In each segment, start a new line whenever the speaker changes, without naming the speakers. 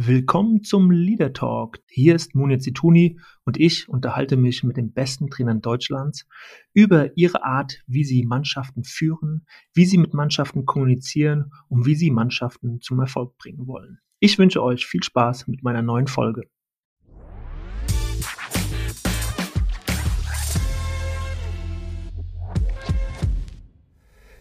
Willkommen zum Leader Talk. Hier ist Munir Zituni und ich unterhalte mich mit den besten Trainern Deutschlands über ihre Art, wie sie Mannschaften führen, wie sie mit Mannschaften kommunizieren und wie sie Mannschaften zum Erfolg bringen wollen. Ich wünsche euch viel Spaß mit meiner neuen Folge.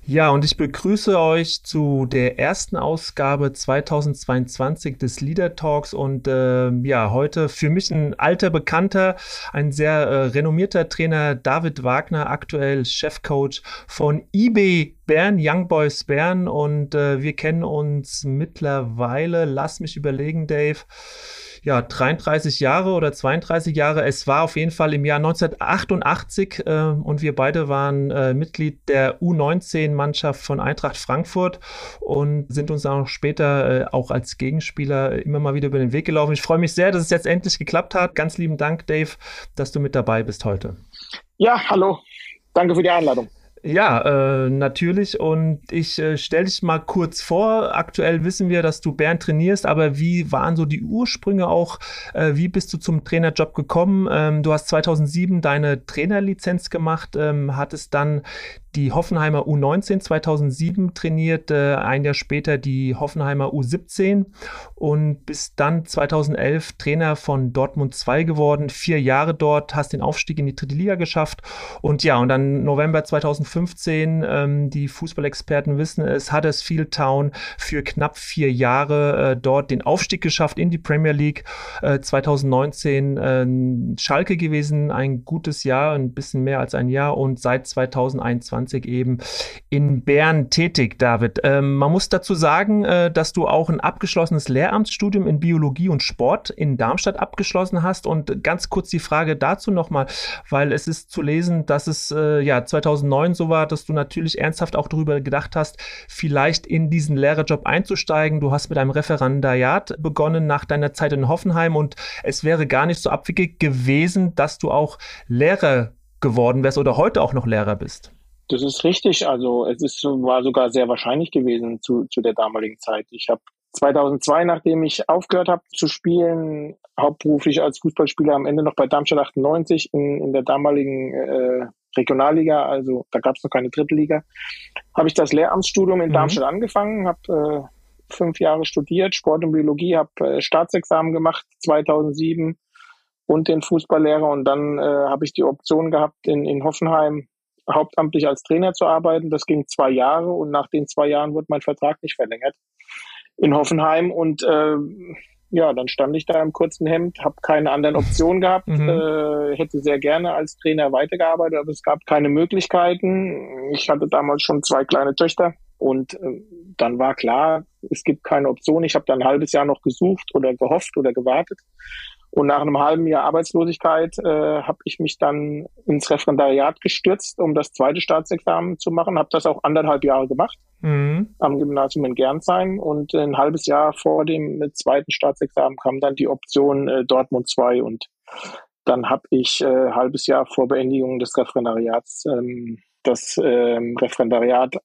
Ja, und ich begrüße euch zu der ersten Ausgabe 2022 des Leader Talks. Und äh, ja, heute für mich ein alter Bekannter, ein sehr äh, renommierter Trainer, David Wagner, aktuell Chefcoach von eBay Bern, Young Boys Bern. Und äh, wir kennen uns mittlerweile, lass mich überlegen, Dave, ja, 33 Jahre oder 32 Jahre. Es war auf jeden Fall im Jahr 1988 äh, und wir beide waren äh, Mitglied der U19-Mannschaft von Eintracht Frankfurt und sind uns auch später äh, auch als Gegenspieler immer mal wieder über den Weg gelaufen. Ich freue mich sehr, dass es jetzt endlich geklappt hat. Ganz lieben Dank, Dave, dass du mit dabei bist heute.
Ja, hallo. Danke für die Einladung.
Ja, äh, natürlich. Und ich äh, stelle dich mal kurz vor. Aktuell wissen wir, dass du Bern trainierst, aber wie waren so die Ursprünge auch? Äh, wie bist du zum Trainerjob gekommen? Ähm, du hast 2007 deine Trainerlizenz gemacht, ähm, hattest dann die Hoffenheimer U19 2007 trainiert, ein Jahr später die Hoffenheimer U17 und bis dann 2011 Trainer von Dortmund 2 geworden, vier Jahre dort, hast den Aufstieg in die dritte Liga geschafft. Und ja, und dann November 2015, ähm, die Fußballexperten wissen es, Huddersfield Town für knapp vier Jahre äh, dort den Aufstieg geschafft in die Premier League, äh, 2019 äh, Schalke gewesen, ein gutes Jahr, ein bisschen mehr als ein Jahr. Und seit 2021 2020 eben in Bern tätig, David. Ähm, man muss dazu sagen, äh, dass du auch ein abgeschlossenes Lehramtsstudium in Biologie und Sport in Darmstadt abgeschlossen hast. Und ganz kurz die Frage dazu nochmal, weil es ist zu lesen, dass es äh, ja 2009 so war, dass du natürlich ernsthaft auch darüber gedacht hast, vielleicht in diesen Lehrerjob einzusteigen. Du hast mit einem Referendariat begonnen nach deiner Zeit in Hoffenheim und es wäre gar nicht so abwegig gewesen, dass du auch Lehrer geworden wärst oder heute auch noch Lehrer bist.
Das ist richtig. Also es ist, war sogar sehr wahrscheinlich gewesen zu, zu der damaligen Zeit. Ich habe 2002, nachdem ich aufgehört habe zu spielen, hauptberuflich als Fußballspieler am Ende noch bei Darmstadt 98 in, in der damaligen äh, Regionalliga, also da gab es noch keine dritte Liga, habe ich das Lehramtsstudium in mhm. Darmstadt angefangen, habe äh, fünf Jahre studiert, Sport und Biologie, habe äh, Staatsexamen gemacht 2007 und den Fußballlehrer und dann äh, habe ich die Option gehabt, in, in Hoffenheim hauptamtlich als Trainer zu arbeiten. Das ging zwei Jahre und nach den zwei Jahren wurde mein Vertrag nicht verlängert in Hoffenheim und äh, ja, dann stand ich da im kurzen Hemd, habe keine anderen Optionen gehabt, mhm. äh, hätte sehr gerne als Trainer weitergearbeitet, aber es gab keine Möglichkeiten. Ich hatte damals schon zwei kleine Töchter und äh, dann war klar, es gibt keine Option. Ich habe dann ein halbes Jahr noch gesucht oder gehofft oder gewartet und nach einem halben Jahr Arbeitslosigkeit äh, habe ich mich dann ins Referendariat gestürzt, um das zweite Staatsexamen zu machen. Habe das auch anderthalb Jahre gemacht mhm. am Gymnasium in Gernsheim. Und ein halbes Jahr vor dem zweiten Staatsexamen kam dann die Option äh, Dortmund 2. Und dann habe ich äh, halbes Jahr vor Beendigung des Referendariats ähm, das ähm, Referendariat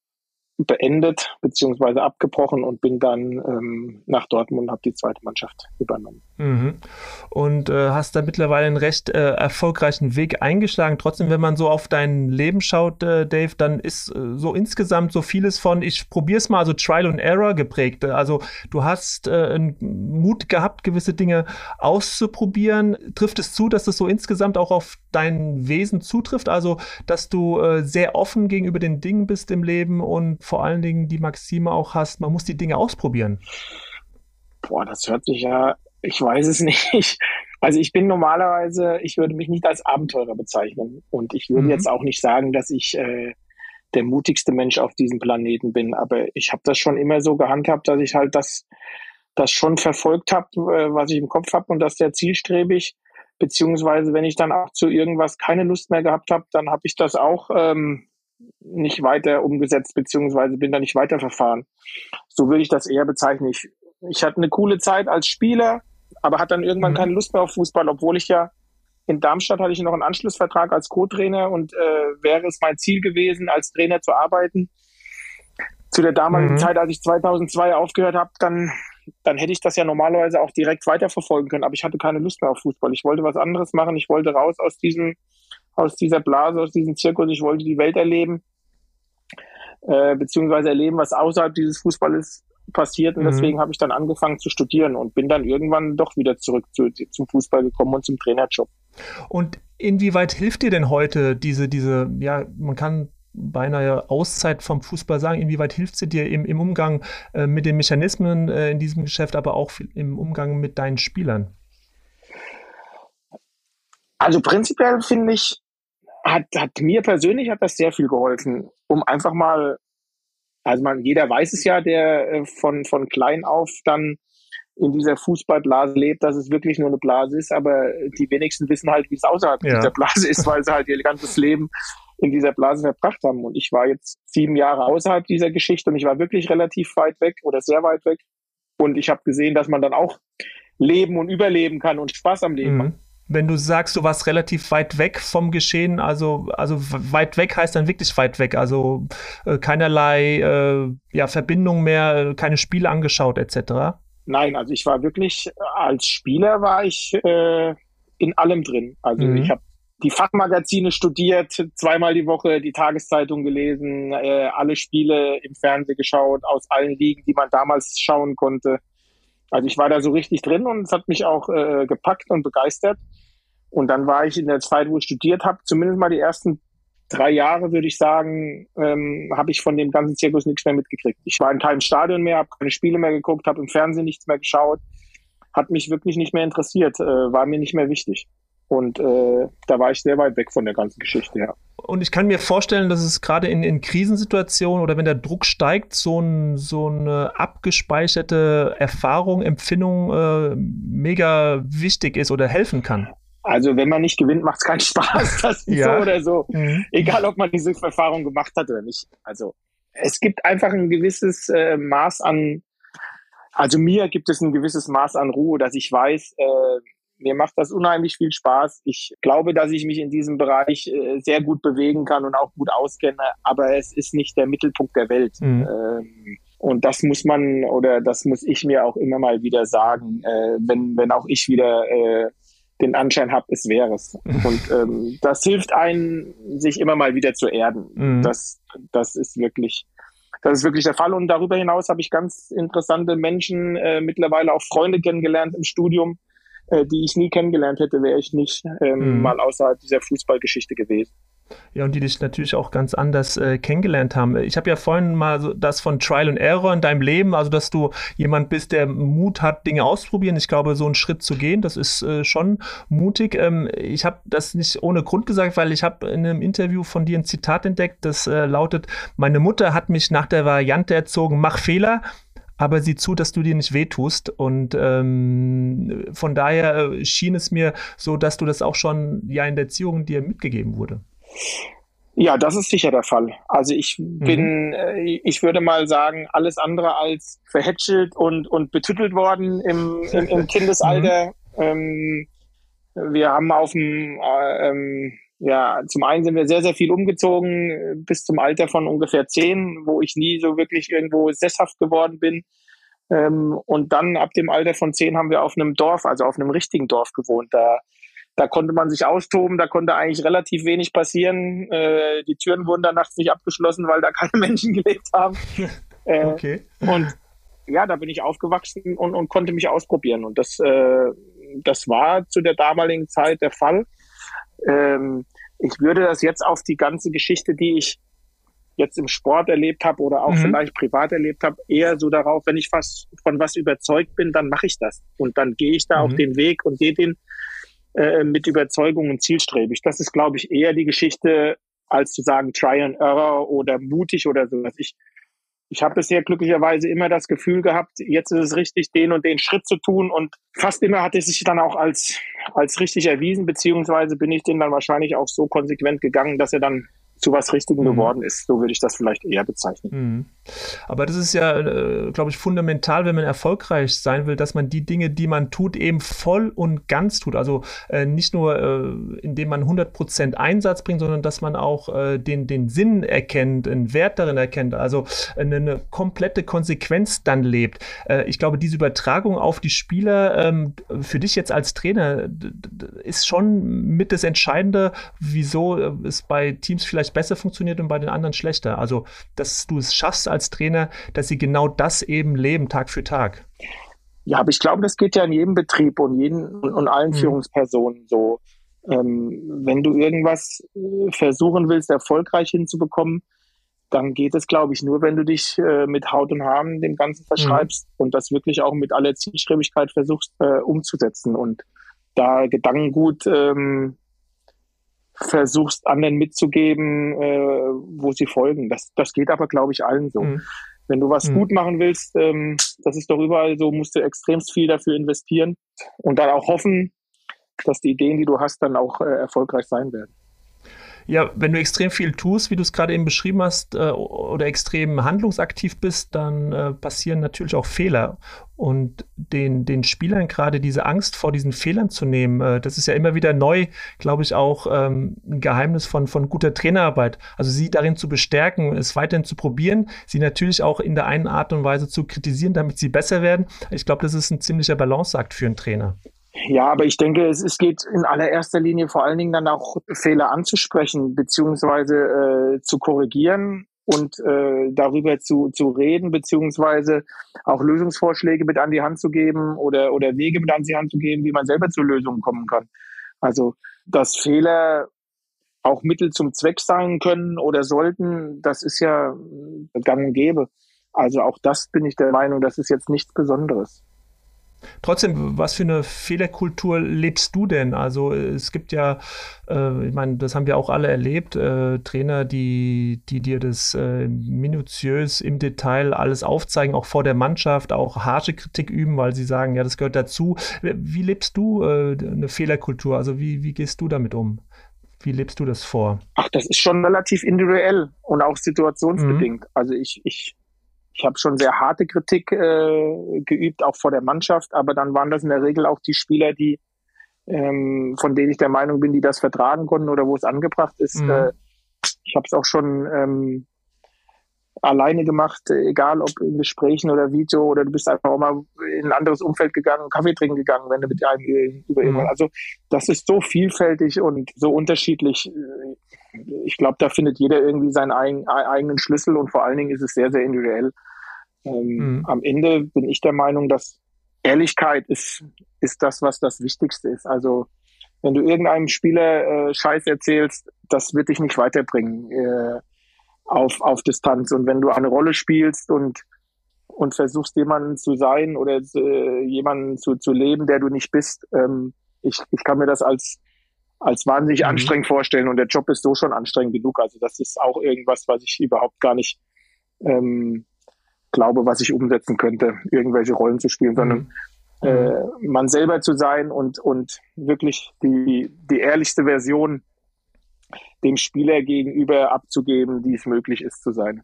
beendet bzw. abgebrochen und bin dann ähm, nach Dortmund und habe die zweite Mannschaft übernommen.
Mhm. Und äh, hast da mittlerweile einen recht äh, erfolgreichen Weg eingeschlagen. Trotzdem, wenn man so auf dein Leben schaut, äh, Dave, dann ist äh, so insgesamt so vieles von, ich probiere es mal, also Trial and Error geprägt. Also du hast äh, Mut gehabt, gewisse Dinge auszuprobieren. Trifft es zu, dass das so insgesamt auch auf dein Wesen zutrifft? Also, dass du äh, sehr offen gegenüber den Dingen bist im Leben und vor allen Dingen die Maxime auch hast, man muss die Dinge ausprobieren.
Boah, das hört sich ja, ich weiß es nicht. Also ich bin normalerweise, ich würde mich nicht als Abenteurer bezeichnen und ich würde mhm. jetzt auch nicht sagen, dass ich äh, der mutigste Mensch auf diesem Planeten bin, aber ich habe das schon immer so gehandhabt, dass ich halt das, das schon verfolgt habe, äh, was ich im Kopf habe und das sehr zielstrebig. Beziehungsweise, wenn ich dann auch zu irgendwas keine Lust mehr gehabt habe, dann habe ich das auch ähm, nicht weiter umgesetzt, beziehungsweise bin da nicht weiterverfahren. So würde ich das eher bezeichnen. Ich, ich hatte eine coole Zeit als Spieler, aber hatte dann irgendwann mhm. keine Lust mehr auf Fußball, obwohl ich ja in Darmstadt hatte ich noch einen Anschlussvertrag als Co-Trainer und äh, wäre es mein Ziel gewesen, als Trainer zu arbeiten. Zu der damaligen mhm. Zeit, als ich 2002 aufgehört habe, dann dann hätte ich das ja normalerweise auch direkt weiterverfolgen können. Aber ich hatte keine Lust mehr auf Fußball. Ich wollte was anderes machen. Ich wollte raus aus diesem, aus dieser Blase, aus diesem Zirkus. Ich wollte die Welt erleben, äh, beziehungsweise erleben, was außerhalb dieses Fußballes passiert. Und mhm. deswegen habe ich dann angefangen zu studieren und bin dann irgendwann doch wieder zurück zu, zum Fußball gekommen und zum Trainerjob.
Und inwieweit hilft dir denn heute diese, diese, ja, man kann beinahe Auszeit vom Fußball sagen? Inwieweit hilft sie dir im, im Umgang äh, mit den Mechanismen äh, in diesem Geschäft, aber auch im Umgang mit deinen Spielern?
Also prinzipiell finde ich, hat, hat mir persönlich hat das sehr viel geholfen, um einfach mal, also man, jeder weiß es ja, der äh, von, von klein auf dann in dieser Fußballblase lebt, dass es wirklich nur eine Blase ist, aber die wenigsten wissen halt, wie es außerhalb ja. dieser Blase ist, weil sie halt ihr ganzes Leben in dieser Blase verbracht haben. Und ich war jetzt sieben Jahre außerhalb dieser Geschichte und ich war wirklich relativ weit weg oder sehr weit weg. Und ich habe gesehen, dass man dann auch leben und überleben kann und Spaß am Leben mhm. hat.
Wenn du sagst, du warst relativ weit weg vom Geschehen, also, also weit weg heißt dann wirklich weit weg, also äh, keinerlei äh, ja, Verbindung mehr, äh, keine Spiele angeschaut etc.
Nein, also ich war wirklich, als Spieler war ich äh, in allem drin. Also mhm. ich habe die Fachmagazine studiert, zweimal die Woche die Tageszeitung gelesen, äh, alle Spiele im Fernsehen geschaut, aus allen Ligen, die man damals schauen konnte. Also ich war da so richtig drin und es hat mich auch äh, gepackt und begeistert. Und dann war ich in der Zeit, wo ich studiert habe, zumindest mal die ersten drei Jahre, würde ich sagen, ähm, habe ich von dem ganzen Zirkus nichts mehr mitgekriegt. Ich war in keinem Stadion mehr, habe keine Spiele mehr geguckt, habe im Fernsehen nichts mehr geschaut, hat mich wirklich nicht mehr interessiert, äh, war mir nicht mehr wichtig. Und äh, da war ich sehr weit weg von der ganzen Geschichte, ja.
Und ich kann mir vorstellen, dass es gerade in, in Krisensituationen oder wenn der Druck steigt, so, ein, so eine abgespeicherte Erfahrung, Empfindung äh, mega wichtig ist oder helfen kann.
Also wenn man nicht gewinnt, macht es keinen Spaß. Das ist ja. so oder so. Mhm. Egal, ob man diese Erfahrung gemacht hat oder nicht. Also es gibt einfach ein gewisses äh, Maß an, also mir gibt es ein gewisses Maß an Ruhe, dass ich weiß, äh, mir macht das unheimlich viel Spaß. Ich glaube, dass ich mich in diesem Bereich äh, sehr gut bewegen kann und auch gut auskenne, aber es ist nicht der Mittelpunkt der Welt. Mhm. Ähm, und das muss man oder das muss ich mir auch immer mal wieder sagen, äh, wenn, wenn auch ich wieder äh, den Anschein habe, es wäre es. Und ähm, das hilft einem, sich immer mal wieder zu erden. Mhm. Das, das ist wirklich, das ist wirklich der Fall. Und darüber hinaus habe ich ganz interessante Menschen, äh, mittlerweile auch Freunde kennengelernt im Studium, äh, die ich nie kennengelernt hätte, wäre ich nicht ähm, mhm. mal außerhalb dieser Fußballgeschichte gewesen.
Ja, und die dich natürlich auch ganz anders äh, kennengelernt haben. Ich habe ja vorhin mal so das von Trial and Error in deinem Leben, also dass du jemand bist, der Mut hat, Dinge auszuprobieren. Ich glaube, so einen Schritt zu gehen, das ist äh, schon mutig. Ähm, ich habe das nicht ohne Grund gesagt, weil ich habe in einem Interview von dir ein Zitat entdeckt, das äh, lautet, meine Mutter hat mich nach der Variante erzogen, mach Fehler, aber sieh zu, dass du dir nicht wehtust. Und ähm, von daher äh, schien es mir so, dass du das auch schon ja in der Erziehung dir mitgegeben wurde.
Ja, das ist sicher der Fall. Also ich bin, mhm. äh, ich würde mal sagen, alles andere als verhätschelt und, und betüttelt worden im, im, im Kindesalter. Mhm. Ähm, wir haben auf dem, äh, ähm, ja, zum einen sind wir sehr, sehr viel umgezogen äh, bis zum Alter von ungefähr zehn, wo ich nie so wirklich irgendwo sesshaft geworden bin. Ähm, und dann ab dem Alter von zehn haben wir auf einem Dorf, also auf einem richtigen Dorf gewohnt. Da, da konnte man sich austoben, da konnte eigentlich relativ wenig passieren. Äh, die Türen wurden dann nachts nicht abgeschlossen, weil da keine Menschen gelebt haben. Äh, okay. Und ja, da bin ich aufgewachsen und, und konnte mich ausprobieren. Und das, äh, das war zu der damaligen Zeit der Fall. Ähm, ich würde das jetzt auf die ganze Geschichte, die ich jetzt im Sport erlebt habe oder auch mhm. vielleicht privat erlebt habe, eher so darauf, wenn ich was von was überzeugt bin, dann mache ich das. Und dann gehe ich da mhm. auf den Weg und gehe den äh, mit Überzeugung und zielstrebig. Das ist, glaube ich, eher die Geschichte, als zu sagen Try and Error oder mutig oder sowas. Ich, ich habe bisher glücklicherweise immer das Gefühl gehabt, jetzt ist es richtig, den und den Schritt zu tun. Und fast immer hat es sich dann auch als, als richtig erwiesen, beziehungsweise bin ich den dann wahrscheinlich auch so konsequent gegangen, dass er dann zu was Richtigem mhm. geworden ist. So würde ich das vielleicht eher bezeichnen.
Mhm. Aber das ist ja, äh, glaube ich, fundamental, wenn man erfolgreich sein will, dass man die Dinge, die man tut, eben voll und ganz tut. Also äh, nicht nur, äh, indem man 100% Einsatz bringt, sondern dass man auch äh, den, den Sinn erkennt, einen Wert darin erkennt, also eine, eine komplette Konsequenz dann lebt. Äh, ich glaube, diese Übertragung auf die Spieler, ähm, für dich jetzt als Trainer, ist schon mit das Entscheidende, wieso äh, es bei Teams vielleicht besser funktioniert und bei den anderen schlechter. Also, dass du es schaffst als Trainer, dass sie genau das eben leben, Tag für Tag.
Ja, aber ich glaube, das geht ja in jedem Betrieb und, jeden, und allen mhm. Führungspersonen so. Ähm, wenn du irgendwas äh, versuchen willst, erfolgreich hinzubekommen, dann geht es, glaube ich, nur, wenn du dich äh, mit Haut und Haaren dem Ganzen verschreibst mhm. und das wirklich auch mit aller Zielstrebigkeit versuchst äh, umzusetzen und da Gedankengut ähm, versuchst, anderen mitzugeben, äh, wo sie folgen. Das, das geht aber, glaube ich, allen so. Mhm. Wenn du was mhm. gut machen willst, ähm, das ist doch überall so, musst du extremst viel dafür investieren und dann auch hoffen, dass die Ideen, die du hast, dann auch äh, erfolgreich sein werden.
Ja, wenn du extrem viel tust, wie du es gerade eben beschrieben hast, äh, oder extrem handlungsaktiv bist, dann äh, passieren natürlich auch Fehler. Und den, den Spielern gerade diese Angst vor diesen Fehlern zu nehmen, äh, das ist ja immer wieder neu, glaube ich, auch ähm, ein Geheimnis von, von guter Trainerarbeit. Also sie darin zu bestärken, es weiterhin zu probieren, sie natürlich auch in der einen Art und Weise zu kritisieren, damit sie besser werden. Ich glaube, das ist ein ziemlicher Balanceakt für einen Trainer.
Ja, aber ich denke, es, es geht in allererster Linie vor allen Dingen dann auch Fehler anzusprechen, beziehungsweise äh, zu korrigieren und äh, darüber zu, zu reden, beziehungsweise auch Lösungsvorschläge mit an die Hand zu geben oder, oder Wege mit an die Hand zu geben, wie man selber zu Lösungen kommen kann. Also, dass Fehler auch Mittel zum Zweck sein können oder sollten, das ist ja gang und gäbe. Also auch das bin ich der Meinung, das ist jetzt nichts Besonderes.
Trotzdem, was für eine Fehlerkultur lebst du denn? Also es gibt ja, äh, ich meine, das haben wir auch alle erlebt, äh, Trainer, die, die dir das äh, minutiös im Detail alles aufzeigen, auch vor der Mannschaft, auch harte Kritik üben, weil sie sagen, ja, das gehört dazu. Wie lebst du äh, eine Fehlerkultur? Also wie, wie gehst du damit um? Wie lebst du das vor?
Ach, das ist schon relativ individuell und auch situationsbedingt. Mhm. Also ich, ich ich habe schon sehr harte Kritik äh, geübt, auch vor der Mannschaft, aber dann waren das in der Regel auch die Spieler, die ähm, von denen ich der Meinung bin, die das vertragen konnten oder wo es angebracht ist. Mhm. Äh, ich habe es auch schon ähm, alleine gemacht, egal ob in Gesprächen oder Video oder du bist einfach auch mal in ein anderes Umfeld gegangen, Kaffee trinken gegangen, wenn du mit einem über mhm. Also das ist so vielfältig und so unterschiedlich ich glaube, da findet jeder irgendwie seinen eigen, eigenen Schlüssel und vor allen Dingen ist es sehr, sehr individuell. Ähm, mhm. Am Ende bin ich der Meinung, dass Ehrlichkeit ist, ist das, was das Wichtigste ist. Also wenn du irgendeinem Spieler äh, Scheiß erzählst, das wird dich nicht weiterbringen äh, auf, auf Distanz. Und wenn du eine Rolle spielst und, und versuchst, jemanden zu sein oder äh, jemanden zu, zu leben, der du nicht bist, ähm, ich, ich kann mir das als als wahnsinnig mhm. anstrengend vorstellen und der Job ist so schon anstrengend genug. Also das ist auch irgendwas, was ich überhaupt gar nicht ähm, glaube, was ich umsetzen könnte, irgendwelche Rollen zu spielen, sondern mhm. äh, man selber zu sein und, und wirklich die, die ehrlichste Version dem Spieler gegenüber abzugeben, die es möglich ist zu sein.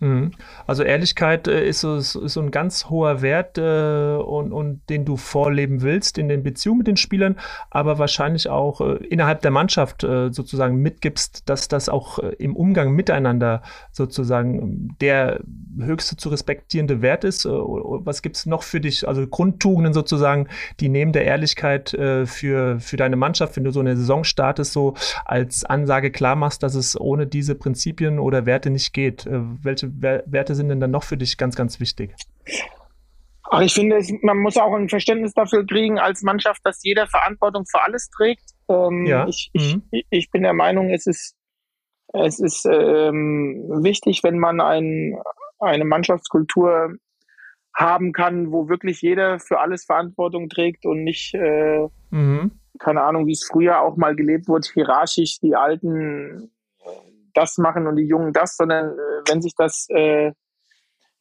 Mhm. Also Ehrlichkeit äh, ist, so, ist, so, ein ganz hoher Wert äh, und, und den du vorleben willst in den Beziehungen mit den Spielern, aber wahrscheinlich auch äh, innerhalb der Mannschaft äh, sozusagen mitgibst, dass das auch äh, im Umgang miteinander sozusagen der höchste zu respektierende Wert ist. Äh, was gibt es noch für dich, also Grundtugenden sozusagen, die neben der Ehrlichkeit für, für deine Mannschaft, wenn du so eine Saison startest, so als Ansage klar machst, dass es ohne diese Prinzipien oder Werte nicht geht? welche welche Werte sind denn dann noch für dich ganz, ganz wichtig?
Ach, ich finde, man muss auch ein Verständnis dafür kriegen als Mannschaft, dass jeder Verantwortung für alles trägt. Ähm, ja. ich, mhm. ich, ich bin der Meinung, es ist, es ist ähm, wichtig, wenn man ein, eine Mannschaftskultur haben kann, wo wirklich jeder für alles Verantwortung trägt und nicht, äh, mhm. keine Ahnung, wie es früher auch mal gelebt wurde, hierarchisch die Alten das machen und die Jungen das, sondern äh, wenn sich das, äh,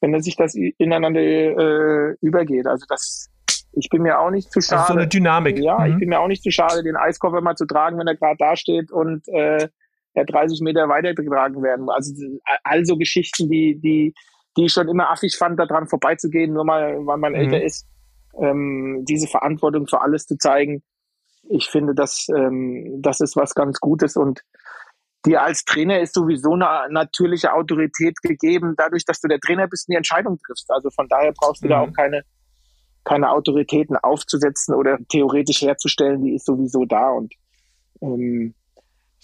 wenn sich das ineinander äh, übergeht. Also das, ich bin mir auch nicht zu schade. Also
so eine Dynamik.
Ja, mhm. ich bin mir auch nicht zu schade, den Eiskoffer mal zu tragen, wenn er gerade da steht und äh, ja 30 Meter weitergetragen werden. Also all so Geschichten, die, die, die ich schon immer affig fand, daran vorbeizugehen, nur mal, weil man mhm. älter ist, ähm, diese Verantwortung für alles zu zeigen. Ich finde, das, ähm, das ist was ganz Gutes und dir als Trainer ist sowieso eine natürliche Autorität gegeben, dadurch, dass du der Trainer bist und die Entscheidung triffst. Also von daher brauchst du mhm. da auch keine, keine Autoritäten aufzusetzen oder theoretisch herzustellen, die ist sowieso da und ähm,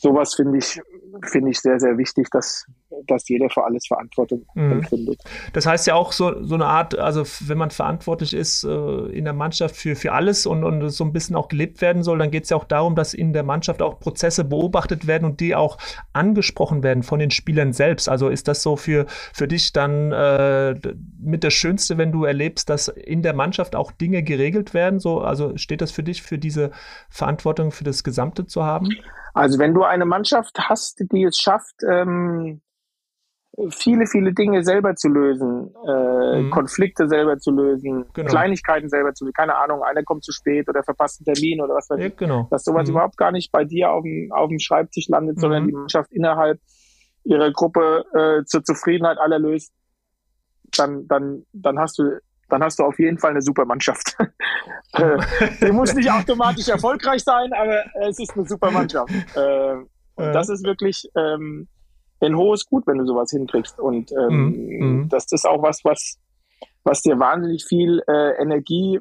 sowas finde ich, finde ich sehr, sehr wichtig, dass, dass jeder für alles Verantwortung mhm. empfindet.
Das heißt ja auch so, so eine Art, also wenn man verantwortlich ist äh, in der Mannschaft für, für alles und, und so ein bisschen auch gelebt werden soll, dann geht es ja auch darum, dass in der Mannschaft auch Prozesse beobachtet werden und die auch angesprochen werden von den Spielern selbst. Also ist das so für, für dich dann äh, mit das Schönste, wenn du erlebst, dass in der Mannschaft auch Dinge geregelt werden? So, also steht das für dich, für diese Verantwortung für das Gesamte zu haben?
Also wenn du eine Mannschaft hast, die es schafft, ähm, viele, viele Dinge selber zu lösen, äh, mhm. Konflikte selber zu lösen, genau. Kleinigkeiten selber zu lösen, keine Ahnung, einer kommt zu spät oder verpasst einen Termin oder was weiß ich, genau. dass sowas mhm. überhaupt gar nicht bei dir auf dem, auf dem Schreibtisch landet, mhm. sondern die Mannschaft innerhalb ihrer Gruppe äh, zur Zufriedenheit aller löst, dann, dann, dann hast du dann hast du auf jeden Fall eine super Mannschaft. Äh, die muss nicht automatisch erfolgreich sein, aber es ist eine super Mannschaft. Äh, und das ist wirklich ähm, ein hohes Gut, wenn du sowas hinkriegst. Und ähm, mhm. das ist auch was, was, was dir wahnsinnig viel äh, Energie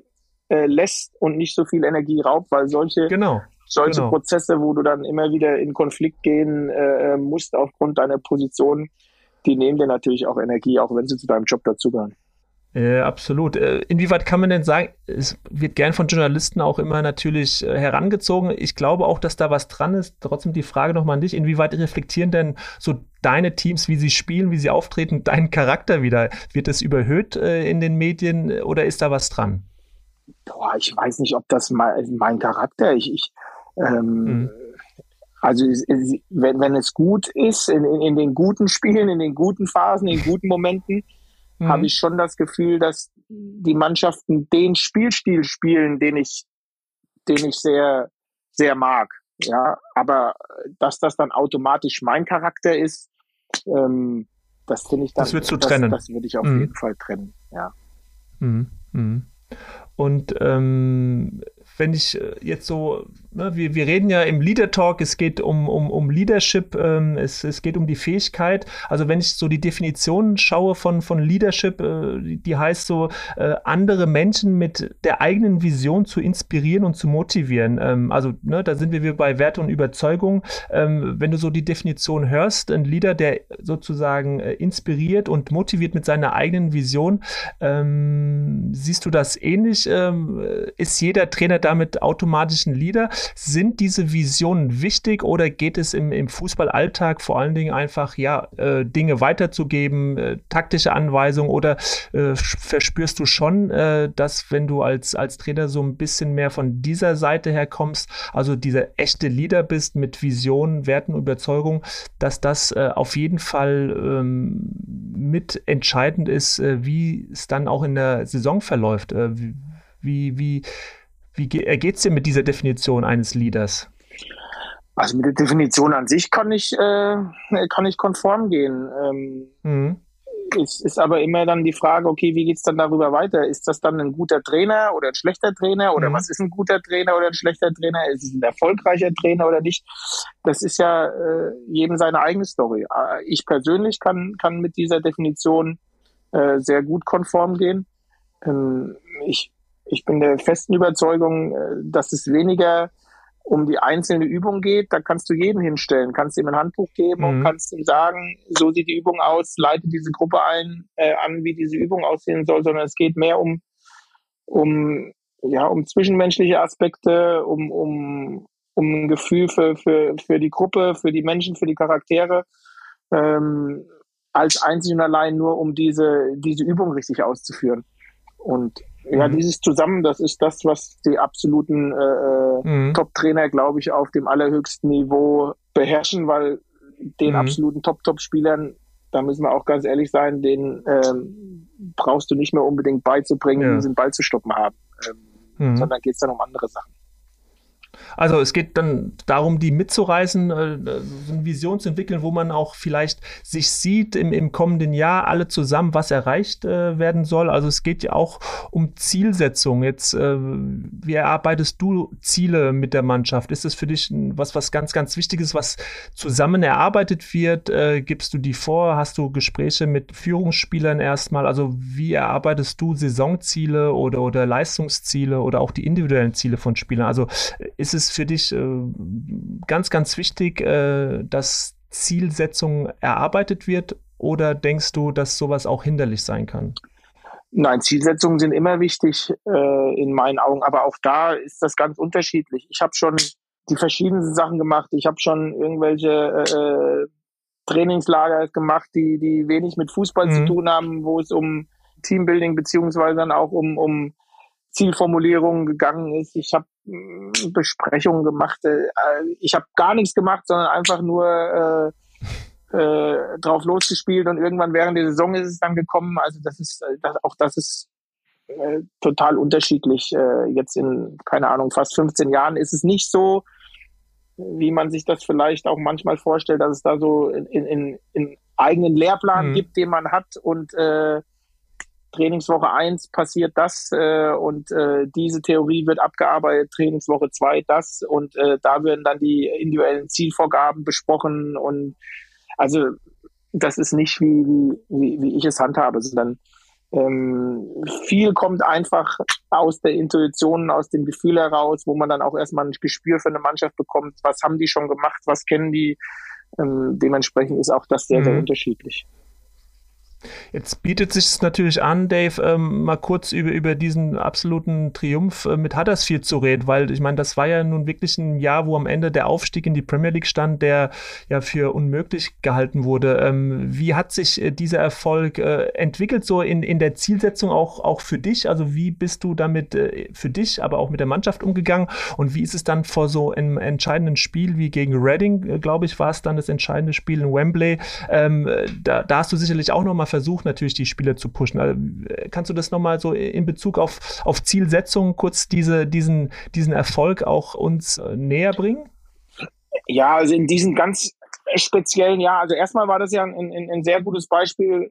äh, lässt und nicht so viel Energie raubt, weil solche, genau. solche genau. Prozesse, wo du dann immer wieder in Konflikt gehen äh, musst aufgrund deiner Position, die nehmen dir natürlich auch Energie, auch wenn sie zu deinem Job dazugehören.
Äh, absolut. Äh, inwieweit kann man denn sagen, es wird gern von Journalisten auch immer natürlich äh, herangezogen. Ich glaube auch, dass da was dran ist. Trotzdem die Frage nochmal an dich. Inwieweit reflektieren denn so deine Teams, wie sie spielen, wie sie auftreten, deinen Charakter wieder? Wird es überhöht in den Medien oder ist da was dran?
Boah, ich weiß nicht, ob das mein, mein Charakter, ich, ich ähm, mhm. Also wenn, wenn es gut ist, in, in, in den guten Spielen, in den guten Phasen, in den guten Momenten, mhm. habe ich schon das Gefühl, dass die Mannschaften den Spielstil spielen, den ich, den ich sehr, sehr mag. Ja, aber dass das dann automatisch mein Charakter ist, ähm, das finde ich dann.
Das würdest du das, trennen.
Das würde ich auf mhm. jeden Fall trennen, ja.
Mhm. mhm. Und ähm, wenn ich äh, jetzt so, ne, wir, wir reden ja im Leader Talk, es geht um, um, um Leadership, ähm, es, es geht um die Fähigkeit. Also wenn ich so die Definition schaue von, von Leadership, äh, die, heißt so, äh, andere Menschen mit der eigenen Vision zu inspirieren und zu motivieren. Ähm, also ne, da sind wir bei Werte und Überzeugung. Ähm, wenn du so die Definition hörst, ein Leader, der sozusagen äh, inspiriert und motiviert mit seiner eigenen Vision, ähm, siehst du das ähnlich? Ähm, ist jeder Trainer da damit automatisch ein Leader. Sind diese Visionen wichtig oder geht es im, im Fußballalltag vor allen Dingen einfach, ja, äh, Dinge weiterzugeben, äh, taktische Anweisungen oder äh, verspürst du schon, äh, dass wenn du als, als Trainer so ein bisschen mehr von dieser Seite her kommst, also dieser echte Leader bist mit Visionen, Werten, Überzeugungen, dass das äh, auf jeden Fall ähm, mit entscheidend ist, äh, wie es dann auch in der Saison verläuft. wie, wie, wie geht es dir mit dieser Definition eines Leaders?
Also mit der Definition an sich kann ich, äh, kann ich konform gehen. Ähm, mhm. Es ist aber immer dann die Frage, okay, wie geht es dann darüber weiter? Ist das dann ein guter Trainer oder ein schlechter Trainer? Oder mhm. was ist ein guter Trainer oder ein schlechter Trainer? Ist es ein erfolgreicher Trainer oder nicht? Das ist ja äh, jedem seine eigene Story. Äh, ich persönlich kann, kann mit dieser Definition äh, sehr gut konform gehen. Ähm, ich ich bin der festen Überzeugung, äh, dass es weniger um die einzelne Übung geht. Da kannst du jeden hinstellen, kannst ihm ein Handbuch geben mhm. und kannst ihm sagen, so sieht die Übung aus, leite diese Gruppe ein, äh, an, wie diese Übung aussehen soll, sondern es geht mehr um, um, ja, um zwischenmenschliche Aspekte, um, um, um ein Gefühl für, für, für die Gruppe, für die Menschen, für die Charaktere, ähm, als einzig und allein nur um diese, diese Übung richtig auszuführen. Und ja, mhm. dieses Zusammen, das ist das, was die absoluten äh, mhm. Top-Trainer, glaube ich, auf dem allerhöchsten Niveau beherrschen, weil den mhm. absoluten Top-Top-Spielern, da müssen wir auch ganz ehrlich sein, den ähm, brauchst du nicht mehr unbedingt beizubringen, ja. diesen Ball zu stoppen haben, ähm, mhm. sondern geht es dann um andere Sachen.
Also es geht dann darum, die mitzureißen, äh, eine Vision zu entwickeln, wo man auch vielleicht sich sieht im, im kommenden Jahr alle zusammen, was erreicht äh, werden soll. Also es geht ja auch um Zielsetzung. Jetzt, äh, wie erarbeitest du Ziele mit der Mannschaft? Ist es für dich was, was ganz, ganz Wichtiges, was zusammen erarbeitet wird? Äh, gibst du die vor? Hast du Gespräche mit Führungsspielern erstmal? Also wie erarbeitest du Saisonziele oder, oder Leistungsziele oder auch die individuellen Ziele von Spielern? Also ist es für dich äh, ganz, ganz wichtig, äh, dass Zielsetzung erarbeitet wird oder denkst du, dass sowas auch hinderlich sein kann?
Nein, Zielsetzungen sind immer wichtig äh, in meinen Augen, aber auch da ist das ganz unterschiedlich. Ich habe schon die verschiedensten Sachen gemacht. Ich habe schon irgendwelche äh, Trainingslager gemacht, die, die wenig mit Fußball mhm. zu tun haben, wo es um Teambuilding beziehungsweise dann auch um, um Zielformulierungen gegangen ist. Ich habe Besprechungen gemacht. Äh, ich habe gar nichts gemacht, sondern einfach nur äh, äh, drauf losgespielt und irgendwann während der Saison ist es dann gekommen. Also das ist äh, das, auch das ist äh, total unterschiedlich. Äh, jetzt in keine Ahnung fast 15 Jahren ist es nicht so, wie man sich das vielleicht auch manchmal vorstellt, dass es da so in, in, in eigenen Lehrplan mhm. gibt, den man hat und äh, Trainingswoche 1 passiert das äh, und äh, diese Theorie wird abgearbeitet, Trainingswoche 2 das und äh, da werden dann die individuellen Zielvorgaben besprochen und also das ist nicht wie, wie, wie ich es handhabe, sondern ähm, viel kommt einfach aus der Intuition, aus dem Gefühl heraus, wo man dann auch erstmal ein Gespür für eine Mannschaft bekommt, was haben die schon gemacht, was kennen die. Ähm, dementsprechend ist auch das sehr, sehr mhm. unterschiedlich.
Jetzt bietet sich es natürlich an, Dave, ähm, mal kurz über, über diesen absoluten Triumph äh, mit Huddersfield zu reden, weil ich meine, das war ja nun wirklich ein Jahr, wo am Ende der Aufstieg in die Premier League stand, der ja für unmöglich gehalten wurde. Ähm, wie hat sich äh, dieser Erfolg äh, entwickelt, so in, in der Zielsetzung auch, auch für dich? Also wie bist du damit äh, für dich, aber auch mit der Mannschaft umgegangen? Und wie ist es dann vor so einem entscheidenden Spiel wie gegen Reading, äh, glaube ich, war es dann das entscheidende Spiel in Wembley? Ähm, da, da hast du sicherlich auch noch mal versucht, natürlich die Spieler zu pushen. Also, kannst du das nochmal so in Bezug auf, auf Zielsetzungen kurz diese, diesen, diesen Erfolg auch uns äh, näher bringen?
Ja, also in diesem ganz speziellen Jahr, also erstmal war das ja ein, ein, ein sehr gutes Beispiel,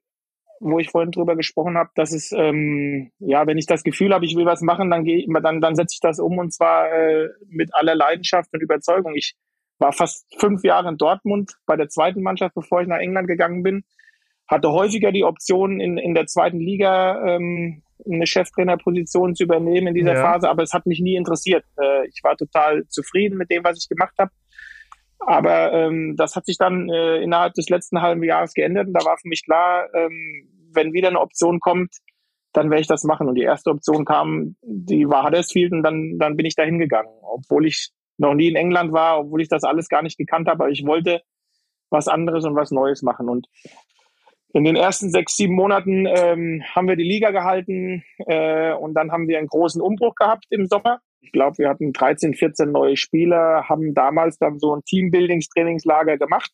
wo ich vorhin drüber gesprochen habe, dass es, ähm, ja, wenn ich das Gefühl habe, ich will was machen, dann dann, dann setze ich das um und zwar äh, mit aller Leidenschaft und Überzeugung. Ich war fast fünf Jahre in Dortmund bei der zweiten Mannschaft, bevor ich nach England gegangen bin hatte häufiger die Option, in, in der zweiten Liga ähm, eine Cheftrainerposition zu übernehmen in dieser ja. Phase, aber es hat mich nie interessiert. Äh, ich war total zufrieden mit dem, was ich gemacht habe. Aber ähm, das hat sich dann äh, innerhalb des letzten halben Jahres geändert und da war für mich klar, ähm, wenn wieder eine Option kommt, dann werde ich das machen. Und die erste Option kam, die war Huddersfield und dann, dann bin ich da hingegangen, obwohl ich noch nie in England war, obwohl ich das alles gar nicht gekannt habe, aber ich wollte was anderes und was Neues machen. Und in den ersten sechs, sieben Monaten ähm, haben wir die Liga gehalten äh, und dann haben wir einen großen Umbruch gehabt im Sommer. Ich glaube, wir hatten 13, 14 neue Spieler, haben damals dann so ein Teambuildings-Trainingslager gemacht,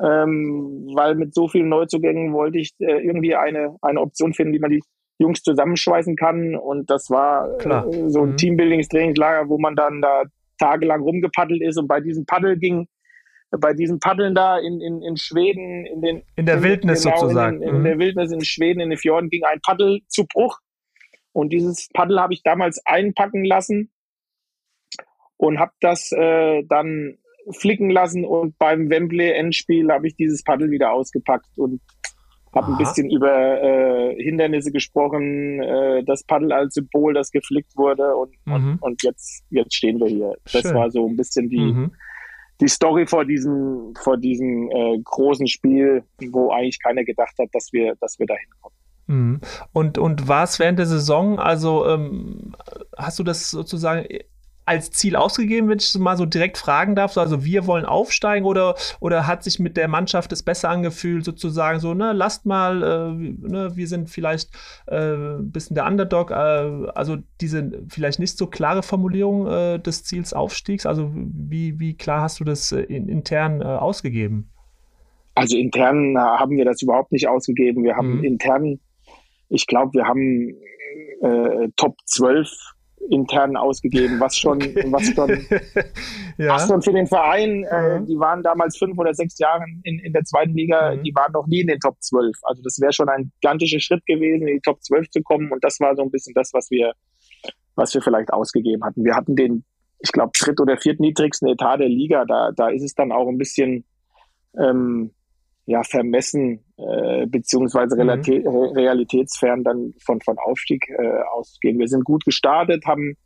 ähm, weil mit so vielen Neuzugängen wollte ich äh, irgendwie eine, eine Option finden, wie man die Jungs zusammenschweißen kann. Und das war äh, so ein mhm. Teambuildings-Trainingslager, wo man dann da tagelang rumgepaddelt ist und bei diesem Paddel ging bei diesen Paddeln da in, in, in Schweden, in den
in der Wildnis genau, sozusagen.
In, in, mhm. der Wildnis in Schweden, in den Fjorden ging ein Paddel zu Bruch. Und dieses Paddel habe ich damals einpacken lassen und habe das äh, dann flicken lassen und beim Wembley Endspiel habe ich dieses Paddel wieder ausgepackt und habe ein bisschen über äh, Hindernisse gesprochen, äh, das Paddel als Symbol, das geflickt wurde und, mhm. und, und, jetzt, jetzt stehen wir hier. Das Schön. war so ein bisschen die, mhm die Story vor diesem, vor diesem äh, großen Spiel, wo eigentlich keiner gedacht hat, dass wir, dass wir da hinkommen.
Mhm. Und, und war es während der Saison, also ähm, hast du das sozusagen als Ziel ausgegeben, wenn ich mal so direkt fragen darf? Also wir wollen aufsteigen oder, oder hat sich mit der Mannschaft es besser angefühlt, sozusagen so, ne, lasst mal, äh, ne, wir sind vielleicht äh, ein bisschen der Underdog, äh, also diese vielleicht nicht so klare Formulierung äh, des Ziels Aufstiegs, also wie, wie klar hast du das äh, in, intern äh, ausgegeben?
Also intern haben wir das überhaupt nicht ausgegeben. Wir haben mhm. intern, ich glaube, wir haben Top 12 intern ausgegeben, was schon, okay. was schon, ja. was schon für den Verein, äh, die waren damals fünf oder sechs Jahre in, in der zweiten Liga, mhm. die waren noch nie in den Top 12. Also das wäre schon ein gigantischer Schritt gewesen, in die Top 12 zu kommen und das war so ein bisschen das, was wir, was wir vielleicht ausgegeben hatten. Wir hatten den, ich glaube, dritt- oder viertniedrigsten Etat der Liga, da, da ist es dann auch ein bisschen, ähm, ja, vermessen äh, beziehungsweise mhm. realitätsfern dann von, von Aufstieg äh, ausgehen. Wir sind gut gestartet, haben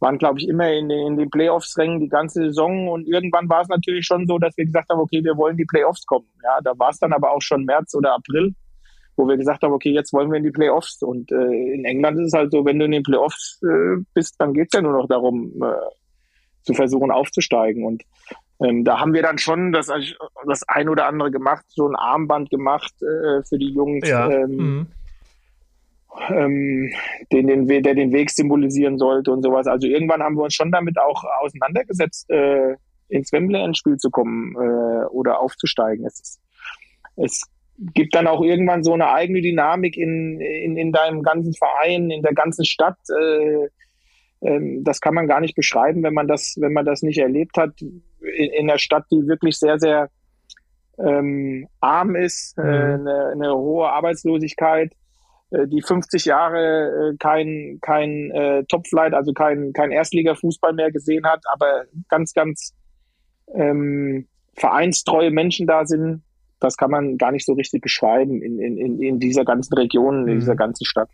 waren, glaube ich, immer in den, in den Playoffs-Rängen die ganze Saison und irgendwann war es natürlich schon so, dass wir gesagt haben, okay, wir wollen die Playoffs kommen. Ja, da war es dann aber auch schon März oder April, wo wir gesagt haben, okay, jetzt wollen wir in die Playoffs. Und äh, in England ist es halt so, wenn du in den Playoffs äh, bist, dann geht's ja nur noch darum, äh, zu versuchen aufzusteigen. Und ähm, da haben wir dann schon das, das ein oder andere gemacht, so ein Armband gemacht äh, für die Jungs, ja. ähm, mhm. ähm, den, den, der den Weg symbolisieren sollte und sowas. Also irgendwann haben wir uns schon damit auch auseinandergesetzt, äh, ins Wembley ins Spiel zu kommen äh, oder aufzusteigen. Es, es gibt dann auch irgendwann so eine eigene Dynamik in, in, in deinem ganzen Verein, in der ganzen Stadt. Äh, ähm, das kann man gar nicht beschreiben, wenn man das, wenn man das nicht erlebt hat. In, in einer Stadt, die wirklich sehr, sehr ähm, arm ist, äh, mhm. äh, eine, eine, hohe Arbeitslosigkeit, äh, die 50 Jahre äh, kein, kein äh, Topflight, also kein, kein Erstliga-Fußball mehr gesehen hat, aber ganz, ganz ähm, vereinstreue Menschen da sind. Das kann man gar nicht so richtig beschreiben in, in, in dieser ganzen Region, in mhm. dieser ganzen Stadt.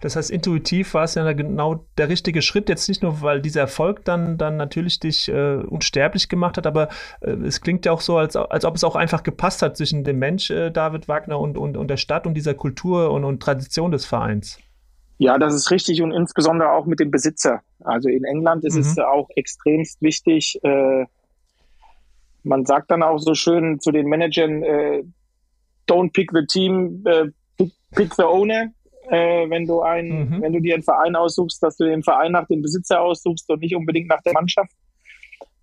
Das heißt, intuitiv war es ja genau der richtige Schritt, jetzt nicht nur, weil dieser Erfolg dann, dann natürlich dich äh, unsterblich gemacht hat, aber äh, es klingt ja auch so, als, als ob es auch einfach gepasst hat zwischen dem Mensch äh, David Wagner und, und, und der Stadt und dieser Kultur und, und Tradition des Vereins.
Ja, das ist richtig und insbesondere auch mit dem Besitzer. Also in England ist mhm. es auch extremst wichtig. Äh, man sagt dann auch so schön zu den Managern, äh, don't pick the team, äh, pick, pick the owner äh, wenn du ein, mhm. wenn du dir einen Verein aussuchst, dass du den Verein nach dem Besitzer aussuchst und nicht unbedingt nach der Mannschaft.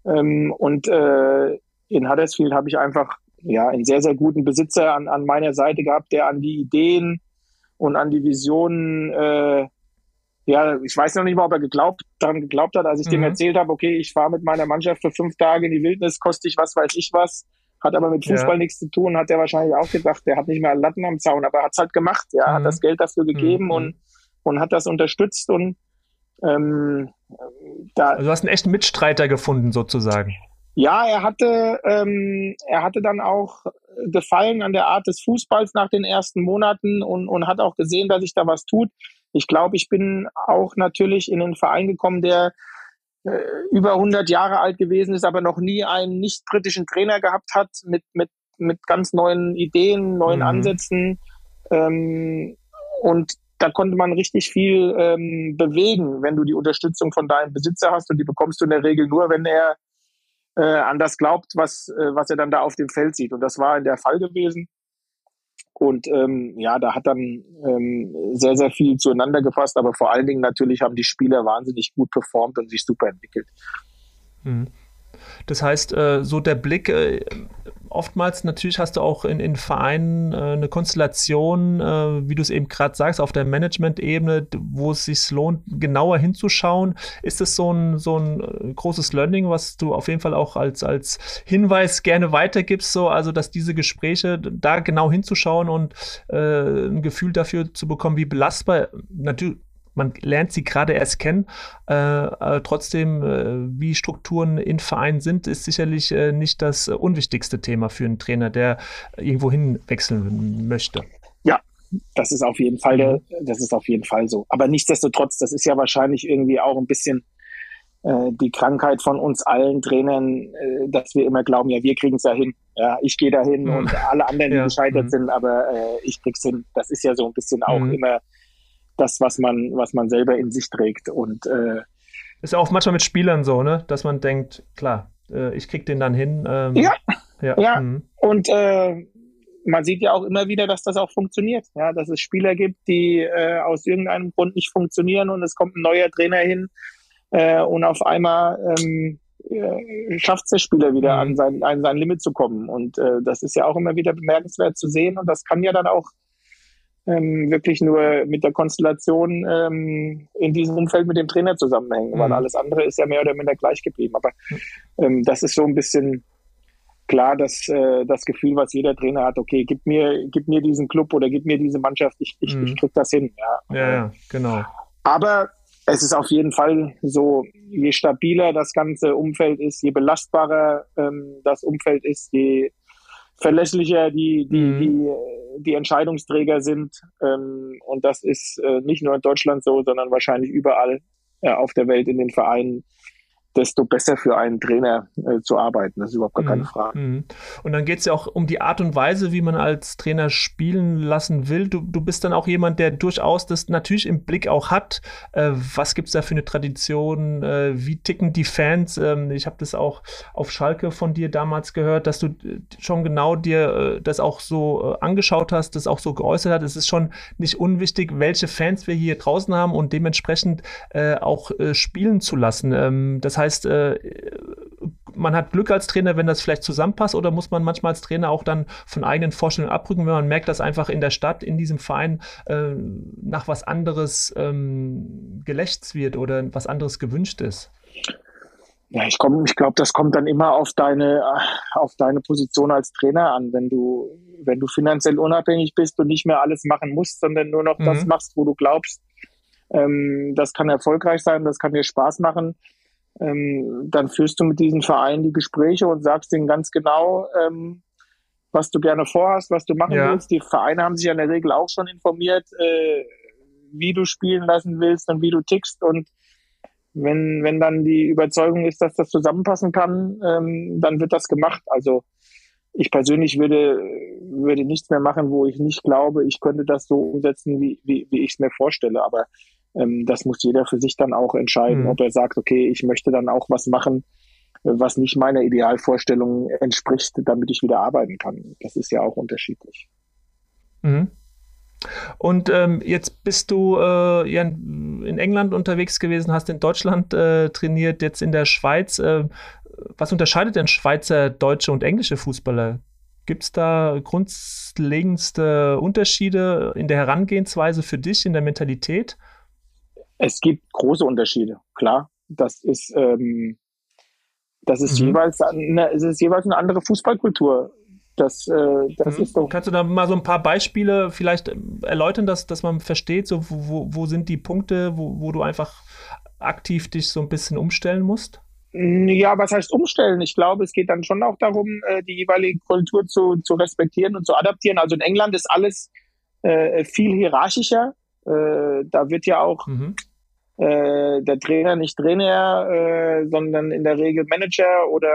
Ähm, und äh, in Huddersfield habe ich einfach ja einen sehr, sehr guten Besitzer an, an meiner Seite gehabt, der an die Ideen und an die Visionen äh, ja, ich weiß noch nicht mal, ob er geglaubt, daran geglaubt hat, als ich mhm. dem erzählt habe, okay, ich fahre mit meiner Mannschaft für fünf Tage in die Wildnis, koste ich was weiß ich was hat aber mit Fußball ja. nichts zu tun, hat er wahrscheinlich auch gedacht, der hat nicht mehr Latten am Zaun, aber er hat es halt gemacht, ja, mhm. hat das Geld dafür gegeben mhm. und, und hat das unterstützt und ähm,
da. Also du hast einen echten Mitstreiter gefunden, sozusagen.
Ja, er hatte, ähm, er hatte dann auch Gefallen an der Art des Fußballs nach den ersten Monaten und, und hat auch gesehen, dass sich da was tut. Ich glaube, ich bin auch natürlich in den Verein gekommen, der über 100 Jahre alt gewesen ist, aber noch nie einen nicht britischen Trainer gehabt hat mit, mit, mit ganz neuen Ideen, neuen mhm. Ansätzen. Ähm, und da konnte man richtig viel ähm, bewegen, wenn du die Unterstützung von deinem Besitzer hast. Und die bekommst du in der Regel nur, wenn er äh, an das glaubt, was, äh, was er dann da auf dem Feld sieht. Und das war in der Fall gewesen. Und ähm, ja, da hat dann ähm, sehr, sehr viel zueinander gefasst, aber vor allen Dingen natürlich haben die Spieler wahnsinnig gut performt und sich super entwickelt.
Mhm. Das heißt, äh, so der Blick, äh, oftmals natürlich hast du auch in, in Vereinen äh, eine Konstellation, wie du es eben gerade sagst, auf der Management-Ebene, wo es sich lohnt, genauer hinzuschauen. Ist das so ein, so ein großes Learning, was du auf jeden Fall auch als, als Hinweis gerne weitergibst, so, also dass diese Gespräche da genau hinzuschauen und äh, ein Gefühl dafür zu bekommen, wie belastbar, natürlich man lernt sie gerade erst kennen. Äh, trotzdem, äh, wie Strukturen in Vereinen sind, ist sicherlich äh, nicht das unwichtigste Thema für einen Trainer, der irgendwo hinwechseln möchte.
Ja, das ist auf jeden Fall, der, das ist auf jeden Fall so. Aber nichtsdestotrotz, das ist ja wahrscheinlich irgendwie auch ein bisschen äh, die Krankheit von uns allen Trainern, äh, dass wir immer glauben, ja, wir kriegen es ja hin. Ja, ich gehe da hin mhm. und alle anderen, die ja. gescheitert mhm. sind, aber äh, ich krieg's hin. Das ist ja so ein bisschen auch mhm. immer das, was man, was man selber in sich trägt. Und äh,
ist auch manchmal mit Spielern so, ne? Dass man denkt, klar, äh, ich krieg den dann hin.
Ähm, ja, ja. ja. Mhm. Und äh, man sieht ja auch immer wieder, dass das auch funktioniert. Ja, dass es Spieler gibt, die äh, aus irgendeinem Grund nicht funktionieren und es kommt ein neuer Trainer hin äh, und auf einmal ähm, äh, schafft es der Spieler wieder mhm. an, sein, an sein Limit zu kommen. Und äh, das ist ja auch immer wieder bemerkenswert zu sehen und das kann ja dann auch ähm, wirklich nur mit der Konstellation ähm, in diesem Umfeld mit dem Trainer zusammenhängen, mhm. weil alles andere ist ja mehr oder minder gleich geblieben. Aber ähm, das ist so ein bisschen klar, dass äh, das Gefühl, was jeder Trainer hat, okay, gib mir, gib mir diesen Club oder gib mir diese Mannschaft, ich, ich, mhm. ich krieg das hin.
Ja. ja, ja, genau.
Aber es ist auf jeden Fall so, je stabiler das ganze Umfeld ist, je belastbarer ähm, das Umfeld ist, je verlässlicher die, die, mhm. die, die Entscheidungsträger sind. Ähm, und das ist äh, nicht nur in Deutschland so, sondern wahrscheinlich überall äh, auf der Welt in den Vereinen desto besser für einen Trainer äh, zu arbeiten. Das ist überhaupt gar keine mhm. Frage. Mhm.
Und dann geht es ja auch um die Art und Weise, wie man als Trainer spielen lassen will. Du, du bist dann auch jemand, der durchaus das natürlich im Blick auch hat. Äh, was gibt es da für eine Tradition? Äh, wie ticken die Fans? Ähm, ich habe das auch auf Schalke von dir damals gehört, dass du äh, schon genau dir äh, das auch so äh, angeschaut hast, das auch so geäußert hast. Es ist schon nicht unwichtig, welche Fans wir hier draußen haben und dementsprechend auch spielen zu lassen. Ähm, das heißt, äh, man hat Glück als Trainer, wenn das vielleicht zusammenpasst, oder muss man manchmal als Trainer auch dann von eigenen Vorstellungen abrücken, wenn man merkt, dass einfach in der Stadt, in diesem Verein äh, nach was anderes ähm, gelächzt wird oder was anderes gewünscht ist?
Ja, ich, ich glaube, das kommt dann immer auf deine, auf deine Position als Trainer an. Wenn du, wenn du finanziell unabhängig bist und nicht mehr alles machen musst, sondern nur noch mhm. das machst, wo du glaubst, ähm, das kann erfolgreich sein, das kann dir Spaß machen, ähm, dann führst du mit diesen Vereinen die Gespräche und sagst denen ganz genau, ähm, was du gerne vorhast, was du machen ja. willst. Die Vereine haben sich ja in der Regel auch schon informiert, äh, wie du spielen lassen willst und wie du tickst. Und wenn, wenn dann die Überzeugung ist, dass das zusammenpassen kann, ähm, dann wird das gemacht. Also ich persönlich würde, würde nichts mehr machen, wo ich nicht glaube, ich könnte das so umsetzen, wie, wie, wie ich es mir vorstelle. Aber ähm, das muss jeder für sich dann auch entscheiden, mhm. ob er sagt, okay, ich möchte dann auch was machen, was nicht meiner Idealvorstellung entspricht, damit ich wieder arbeiten kann. Das ist ja auch unterschiedlich.
Mhm. Und ähm, jetzt bist du äh, ja in England unterwegs gewesen, hast in Deutschland äh, trainiert, jetzt in der Schweiz. Äh, was unterscheidet denn Schweizer, deutsche und englische Fußballer? Gibt es da grundlegendste Unterschiede in der Herangehensweise für dich, in der Mentalität?
Es gibt große Unterschiede, klar. Das ist, ähm, das ist mhm. jeweils eine, es ist jeweils eine andere Fußballkultur. Das, äh, das mhm. ist doch.
Kannst du da mal so ein paar Beispiele vielleicht erläutern, dass, dass man versteht, so wo, wo sind die Punkte, wo, wo du einfach aktiv dich so ein bisschen umstellen musst?
Ja, was heißt umstellen? Ich glaube, es geht dann schon auch darum, äh, die jeweilige Kultur zu, zu respektieren und zu adaptieren. Also in England ist alles äh, viel hierarchischer. Äh, da wird ja auch mhm äh, der Trainer nicht Trainer, äh, sondern in der Regel Manager oder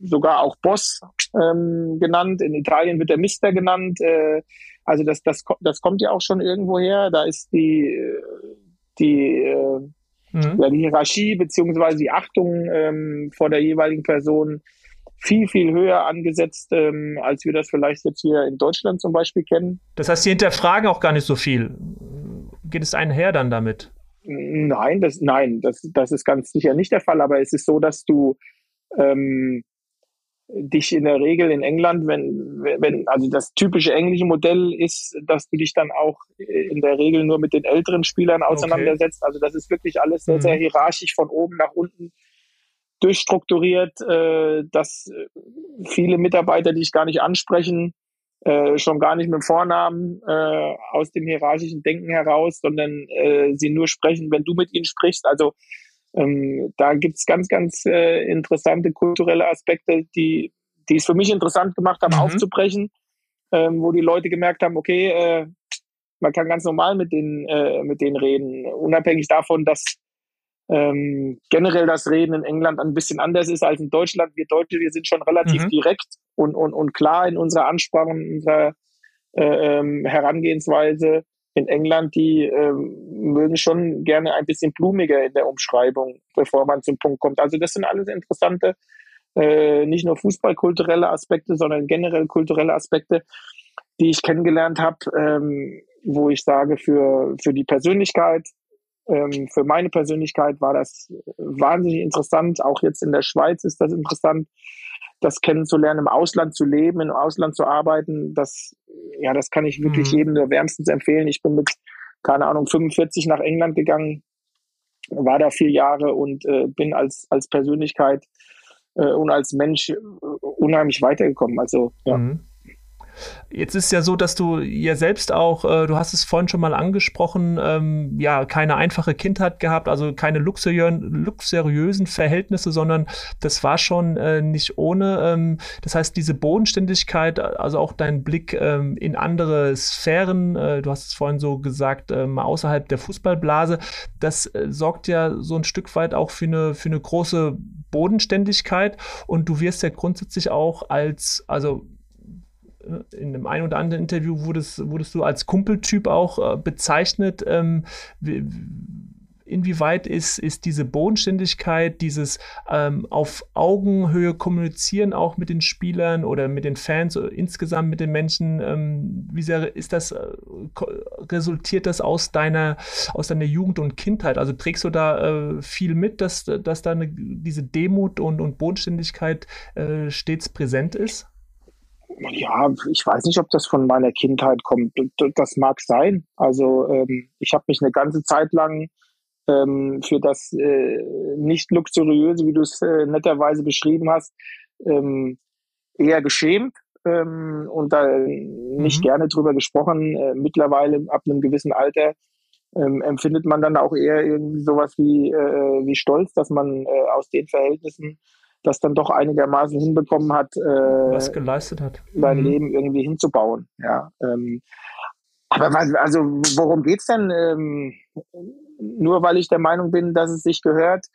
sogar auch Boss ähm, genannt. In Italien wird der Mister genannt. Äh, also das, das, das kommt ja auch schon irgendwo her. Da ist die, die, äh, mhm. ja, die Hierarchie beziehungsweise die Achtung ähm, vor der jeweiligen Person viel, viel höher angesetzt, ähm, als wir das vielleicht jetzt hier in Deutschland zum Beispiel kennen.
Das heißt, Sie hinterfragen auch gar nicht so viel. Geht es einher dann damit?
Nein, das, nein, das, das ist ganz sicher nicht der Fall, aber es ist so, dass du ähm, dich in der Regel in England, wenn, wenn, also das typische englische Modell ist, dass du dich dann auch in der Regel nur mit den älteren Spielern auseinandersetzt. Okay. Also das ist wirklich alles sehr, sehr mhm. hierarchisch von oben nach unten durchstrukturiert, äh, dass viele Mitarbeiter dich gar nicht ansprechen, äh, schon gar nicht mit Vornamen äh, aus dem hierarchischen Denken heraus, sondern äh, sie nur sprechen, wenn du mit ihnen sprichst. Also ähm, da gibt's ganz, ganz äh, interessante kulturelle Aspekte, die, die es für mich interessant gemacht haben, mhm. aufzubrechen, ähm, wo die Leute gemerkt haben, okay, äh, man kann ganz normal mit denen, äh, mit denen reden, unabhängig davon, dass ähm, generell das Reden in England ein bisschen anders ist als in Deutschland. Wir Deutsche, wir sind schon relativ mhm. direkt und, und, und klar in unserer Ansprache, in unserer äh, ähm, Herangehensweise. In England, die ähm, mögen schon gerne ein bisschen blumiger in der Umschreibung, bevor man zum Punkt kommt. Also das sind alles interessante, äh, nicht nur fußballkulturelle Aspekte, sondern generell kulturelle Aspekte, die ich kennengelernt habe, ähm, wo ich sage, für, für die Persönlichkeit ähm, für meine Persönlichkeit war das wahnsinnig interessant. Auch jetzt in der Schweiz ist das interessant, das kennenzulernen, im Ausland zu leben, im Ausland zu arbeiten. Das ja, das kann ich wirklich mhm. jedem nur wärmstens empfehlen. Ich bin mit, keine Ahnung, 45 nach England gegangen, war da vier Jahre und äh, bin als, als Persönlichkeit äh, und als Mensch äh, unheimlich weitergekommen. Also, ja. Mhm.
Jetzt ist ja so, dass du ja selbst auch, äh, du hast es vorhin schon mal angesprochen, ähm, ja, keine einfache Kindheit gehabt, also keine luxuriösen, Verhältnisse, sondern das war schon äh, nicht ohne. Ähm, das heißt, diese Bodenständigkeit, also auch dein Blick ähm, in andere Sphären, äh, du hast es vorhin so gesagt, ähm, außerhalb der Fußballblase, das äh, sorgt ja so ein Stück weit auch für eine, für eine große Bodenständigkeit und du wirst ja grundsätzlich auch als, also in einem ein oder anderen Interview wurdest, wurdest du als Kumpeltyp auch äh, bezeichnet. Ähm, wie, inwieweit ist, ist diese Bodenständigkeit, dieses ähm, auf Augenhöhe kommunizieren auch mit den Spielern oder mit den Fans insgesamt mit den Menschen, ähm, wie sehr ist das, äh, resultiert das aus deiner, aus deiner Jugend und Kindheit? Also trägst du da äh, viel mit, dass, dass da eine, diese Demut und, und Bodenständigkeit äh, stets präsent ist?
Ja, ich weiß nicht, ob das von meiner Kindheit kommt. Das mag sein. Also ähm, ich habe mich eine ganze Zeit lang ähm, für das äh, nicht luxuriöse, wie du es äh, netterweise beschrieben hast, ähm, eher geschämt ähm, und da nicht mhm. gerne drüber gesprochen. Äh, mittlerweile ab einem gewissen Alter ähm, empfindet man dann auch eher irgendwie sowas wie, äh, wie Stolz, dass man äh, aus den Verhältnissen das dann doch einigermaßen hinbekommen hat, äh,
was geleistet hat,
sein mhm. Leben irgendwie hinzubauen. Ja, ähm, aber was, also worum geht's denn? Ähm, nur weil ich der Meinung bin, dass es sich gehört,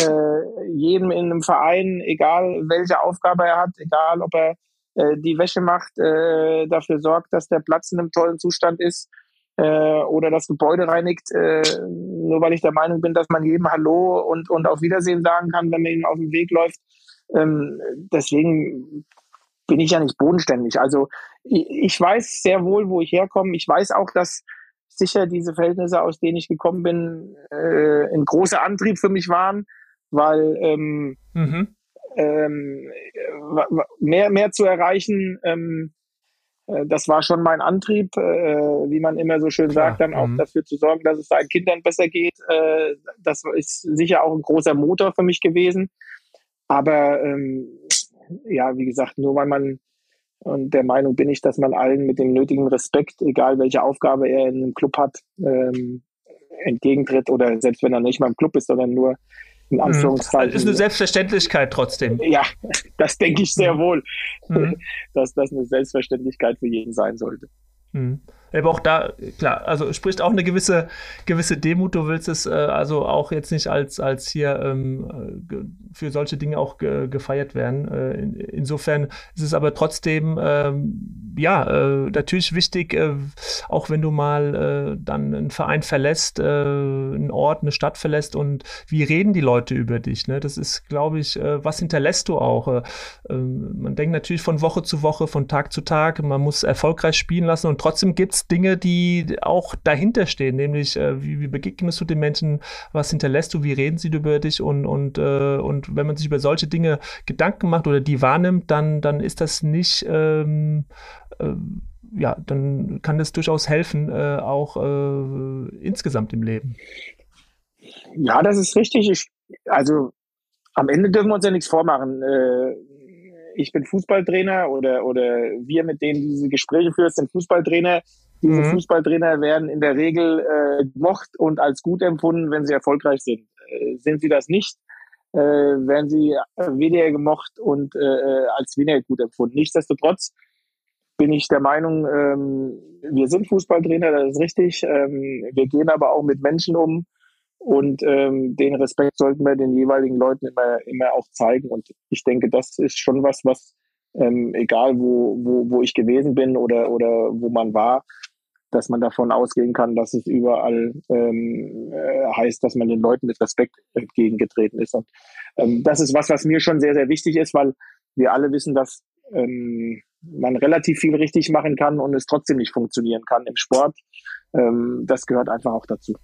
äh, jedem in einem Verein, egal welche Aufgabe er hat, egal ob er äh, die Wäsche macht, äh, dafür sorgt, dass der Platz in einem tollen Zustand ist äh, oder das Gebäude reinigt, äh, nur weil ich der Meinung bin, dass man jedem Hallo und, und auf Wiedersehen sagen kann, wenn man ihm auf dem Weg läuft. Ähm, deswegen bin ich ja nicht bodenständig. Also ich, ich weiß sehr wohl, wo ich herkomme. Ich weiß auch, dass sicher diese Verhältnisse, aus denen ich gekommen bin, äh, ein großer Antrieb für mich waren, weil ähm, mhm. ähm, mehr, mehr zu erreichen, ähm, äh, das war schon mein Antrieb, äh, wie man immer so schön sagt, dann auch mhm. dafür zu sorgen, dass es seinen Kindern besser geht. Äh, das ist sicher auch ein großer Motor für mich gewesen. Aber ähm, ja, wie gesagt, nur weil man und der Meinung bin ich, dass man allen mit dem nötigen Respekt, egal welche Aufgabe er in einem Club hat, ähm, entgegentritt oder selbst wenn er nicht mal im Club ist, sondern nur in mhm. Anführungszeichen.
Das ist eine Selbstverständlichkeit trotzdem.
Ja, das denke ich sehr wohl, mhm. dass das eine Selbstverständlichkeit für jeden sein sollte.
Mhm. Aber auch da, klar, also spricht auch eine gewisse, gewisse Demut. Du willst es äh, also auch jetzt nicht als, als hier ähm, für solche Dinge auch ge gefeiert werden. Äh, in, insofern ist es aber trotzdem, ähm, ja, äh, natürlich wichtig, äh, auch wenn du mal äh, dann einen Verein verlässt, äh, einen Ort, eine Stadt verlässt und wie reden die Leute über dich? Ne? Das ist, glaube ich, was hinterlässt du auch? Ähm, man denkt natürlich von Woche zu Woche, von Tag zu Tag, man muss erfolgreich spielen lassen und trotzdem gibt es Dinge, die auch dahinter stehen, nämlich äh, wie, wie, begegnest du den Menschen, was hinterlässt du, wie reden sie über dich und, und, äh, und wenn man sich über solche Dinge Gedanken macht oder die wahrnimmt, dann, dann ist das nicht, ähm, äh, ja, dann kann das durchaus helfen, äh, auch äh, insgesamt im Leben.
Ja, das ist richtig. Ich, also am Ende dürfen wir uns ja nichts vormachen äh, ich bin Fußballtrainer oder, oder wir, mit denen diese Gespräche führen, sind Fußballtrainer. Diese mhm. Fußballtrainer werden in der Regel äh, gemocht und als gut empfunden, wenn sie erfolgreich sind. Äh, sind sie das nicht, äh, werden sie weniger gemocht und äh, als weniger gut empfunden. Nichtsdestotrotz bin ich der Meinung, ähm, wir sind Fußballtrainer, das ist richtig. Ähm, wir gehen aber auch mit Menschen um und ähm, den Respekt sollten wir den jeweiligen Leuten immer, immer auch zeigen. Und ich denke, das ist schon was, was ähm, egal wo, wo, wo ich gewesen bin oder, oder wo man war, dass man davon ausgehen kann, dass es überall ähm, äh, heißt, dass man den Leuten mit Respekt entgegengetreten ist. Und ähm, das ist was, was mir schon sehr, sehr wichtig ist, weil wir alle wissen, dass ähm, man relativ viel richtig machen kann und es trotzdem nicht funktionieren kann im Sport. Ähm, das gehört einfach auch dazu.